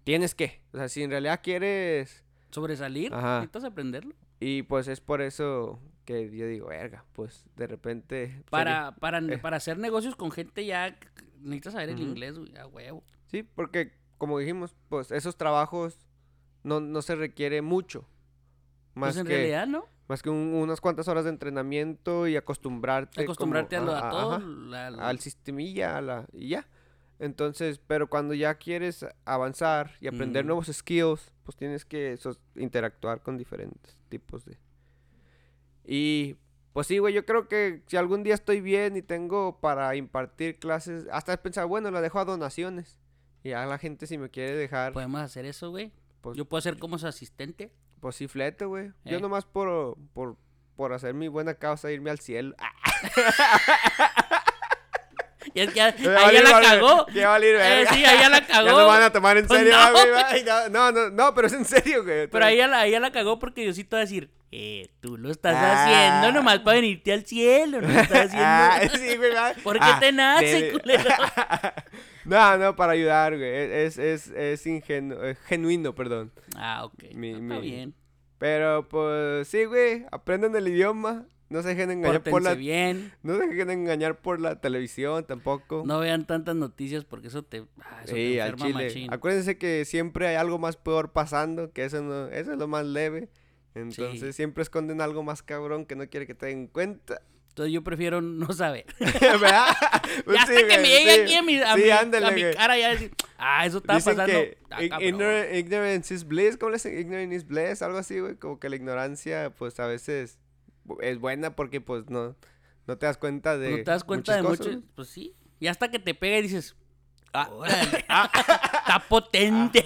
tienes que. O sea, si en realidad quieres... sobresalir, Ajá. necesitas aprenderlo. Y pues es por eso que yo digo, verga, pues de repente... sería- Para, para, eh. para hacer negocios con gente ya necesitas saber el inglés, güey, a huevo. Sí, porque como dijimos, pues esos trabajos no, no se requiere mucho. Más Pues en que, realidad, ¿no? Más que un- unas cuantas horas de entrenamiento y acostumbrarte. como- Acostumbrarte a, lo, a ajá, todo. ajá, la- la- al sistemilla, a la, y ya. Entonces, pero cuando ya quieres avanzar y aprender Ujú. nuevos skills, pues tienes que sos- interactuar con diferentes tipos de... Y pues sí, güey, yo creo que si algún día estoy bien y tengo para impartir clases, hasta he pensado, bueno, la dejo a donaciones. Y a la gente si me quiere dejar, Podemos hacer eso, güey. pues, Yo puedo ser como su asistente. Pues sí, flete, güey. Yo Eh. nomás por, por, por hacer mi buena causa, irme al cielo. Y es que ya- ahí ya la cagó. que va a valer, Eh, sí, ahí ya la Ya no cagó. van a tomar en Pues serio, ah, ay, no, no, no, no, pero es en serio, güey. Pero ahí ya, la, ahí ya la cagó porque Diosito va a decir, eh, tú lo estás Ah. haciendo nomás para venirte al cielo, no lo estás haciendo. Ah, sí, güey. ¿Por qué Ah, te nace, debe- culero? No, no, para ayudar, güey. Es, es, es ingenu- eh, genuino, perdón. Ah, ok. Mi- no, está bien. Pero, pues, sí, güey. Aprendan el idioma. No se dejen engañar por la... bien. No se dejen engañar por la televisión tampoco. No vean tantas noticias porque eso te, ah, eso Sí, te al chile. machín. Acuérdense que siempre hay algo más peor pasando, que eso no, eso es lo más leve. Entonces siempre esconden algo más cabrón que no quiere que te den cuenta. Entonces yo prefiero no saber. ¿Verdad? Pues ya hasta sí, que me llegue sí. aquí a mi, a Sí, mi, ándale, a mi cara ya decir, ah, eso está Dicen pasando. que Ah, ignorance is bliss, ¿cómo le dicen? Ignorance is bliss, algo así, güey. Como que la ignorancia, pues a veces es buena porque, pues, no, no te das cuenta de. no te das cuenta de muchas. Pues sí. Y hasta que te pega y dices, Ah. órale, está potente.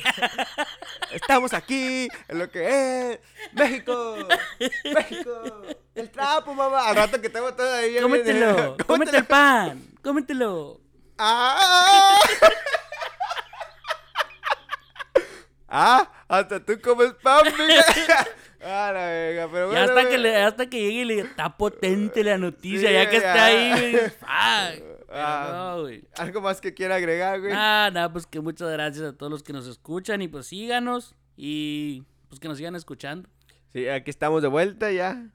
Estamos aquí, en lo que es México, México, el trapo, mamá. Al rato que tengo todo ahí. bien, cómetelo, cómete el pan, cómetelo. ¡Ah! ah, hasta tú comes pan, mija. Ah, la verga, pero bueno. hasta que, le, hasta que llegue y le diga, está potente la noticia, Sí, ya que ya. está ahí, güey. Pero Ah. no, güey. ¿Algo más que quiera agregar, güey? Ah, nada, pues que muchas gracias a todos los que nos escuchan y pues síganos y pues que nos sigan escuchando. Sí, aquí estamos de vuelta ya.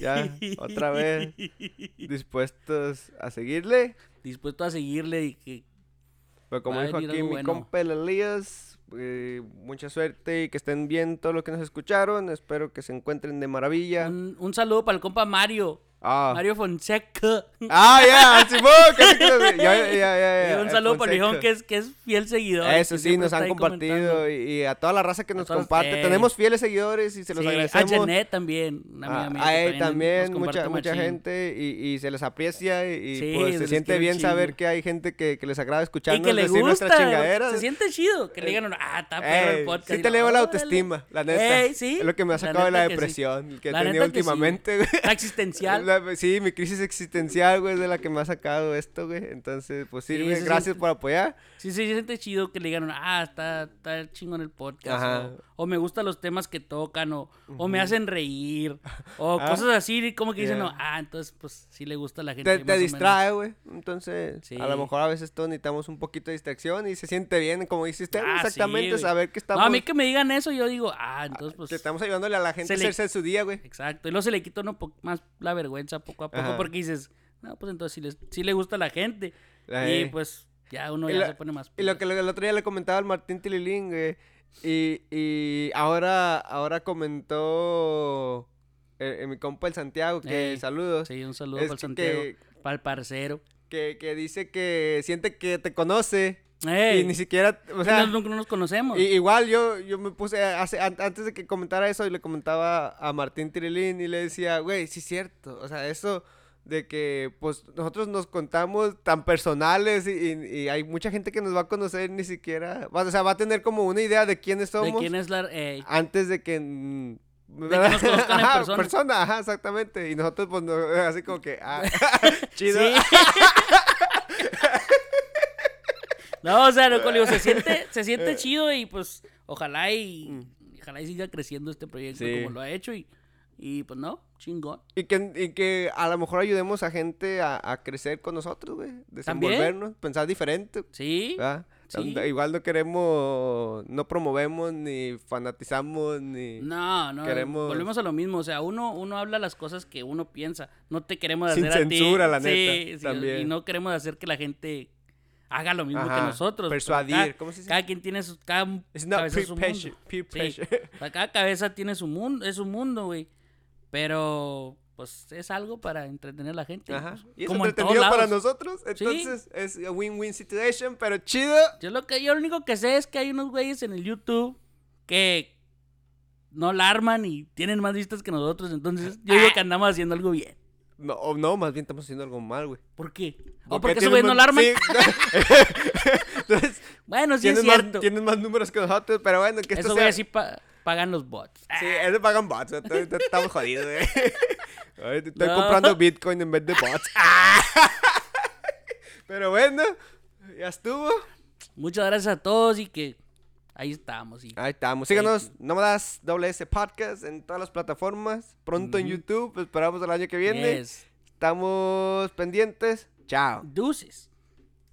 Ya, otra vez. Dispuestos a seguirle. Dispuesto a seguirle y que Pero como Va a dijo aquí mi bueno. compa el Elías, eh, mucha suerte y que estén bien todos los que nos escucharon. Espero que se encuentren de maravilla. un, un saludo para el compa Mario. Ah, Mario Fonseca. ah ya, Simón, que Y un saludo para viejón que es, que es fiel seguidor. Eso que sí, nos han compartido y, y a toda la raza que nos comparte. eh. Tenemos fieles seguidores y se los Sí, a agradecemos. Janet también, una amiga A, mía. a que él también, comparte mucha, mucha gente y, y se les aprecia y, y, Sí, pues se les siente bien saber que hay gente que, que les agrada Y escucharnos que le decir gusta, se siente chido. Que le digan, ah, está perro el podcast. sí y te eleva la autoestima, la neta. Es lo que me ha sacado de la que depresión que he tenido que últimamente. La existencial. Sí, mi crisis existencial, güey, es de la que me ha sacado esto, güey. Entonces, pues sí, Sí, güey, gracias siente- por apoyar. Sí, sí, se siente chido que le digan, ah, está, está chingón el podcast. Ajá. O, o me gustan los temas que tocan, o, o me hacen reír, o Ah. cosas así, como que dicen, no, ah, entonces, pues sí le gusta a la gente. Te, te distrae, güey. Entonces, Sí. a lo mejor a veces todos necesitamos un poquito de distracción y se siente bien, como dijiste, Ah, sí, exactamente, güey. saber que estamos, No, a mí que me digan eso, yo digo, ah, entonces, pues. que estamos ayudándole a la gente a le- hacerse su día, güey. Exacto. Y luego se le quita uno más la vergüenza poco a poco, Ajá. porque dices, no, pues entonces sí, les, sí le gusta a la gente. Y pues ya uno ya lo- se pone más. Y lo que el otro día le comentaba al Martín Tililín, güey. Y, y ahora, ahora comentó eh, eh, mi compa el Santiago, que Ey, saludos. Sí, un saludo para el Santiago, para el parcero. Que, que dice que siente que te conoce. Ey, Y ni siquiera, o y sea, nos- no nos conocemos. i- igual yo, yo me puse, hace, an- antes de que comentara eso, y le comentaba a Martín Tirilín y le decía, güey, sí es cierto, o sea, eso de que, pues, nosotros nos contamos tan personales y, y- y hay mucha gente que nos va a conocer ni siquiera, va- o sea, va a tener como una idea de quiénes ¿De somos quién es la...? ey, antes de que... mm, que nos conozcan en Ajá, persona. ajá, exactamente. Y nosotros, pues, no- así como que, ah, chido. No, o sea, no, como digo, se siente, se Eh. siente chido y pues ojalá y, ojalá y siga creciendo este proyecto Mm. Sí. como lo ha hecho y, y pues no, chingón. Y que, y que a lo mejor ayudemos a gente a, a crecer con nosotros, güey. También. Desenvolvernos, pensar diferente. Sí, ¿verdad? Sí. Igual no queremos, no promovemos, ni fanatizamos, ni... no, no, Queremos- volvemos a lo mismo, o sea, uno, uno habla las cosas que uno piensa, no te queremos Sin hacer a ti. censura, la neta, sí, también. y no queremos hacer que la gente haga lo mismo que nosotros. pero persuadir, Cada, ¿cómo se dice? cada quien tiene su, cada cabeza su mundo. Sí, pressure. o sea, cada cabeza tiene su mundo, es su mundo, güey. Pero, pues, es algo para entretener a la gente. Ajá. pues, Y es como en todos entretenido para nosotros. Sí. Entonces es a win-win situation, pero chido. Yo lo que yo lo único que sé es que hay unos güeyes en el YouTube que no la arman y tienen más vistas que nosotros. Entonces, yo digo que andamos haciendo algo bien. No, o no, más bien estamos haciendo algo mal, güey. ¿Por qué? ¿O porque esos tienes güeyes no la arman? Sí. Entonces, Bueno, sí es tienes, más, cierto. tienes más números que nosotros, pero bueno, que esto Esos sea... güeyes sí pa- pagan los bots. Sí, es de pagan bots. Estamos jodidos, güey. Estoy No. comprando Bitcoin en vez de bots. Pero bueno, ya estuvo. Muchas gracias a todos y que ahí estamos. Y Ahí estamos. Síganos, Nómadas WS Podcast en todas las plataformas. Pronto en. YouTube. Esperamos el año que viene. Yes. Estamos pendientes. Chao. Deuces.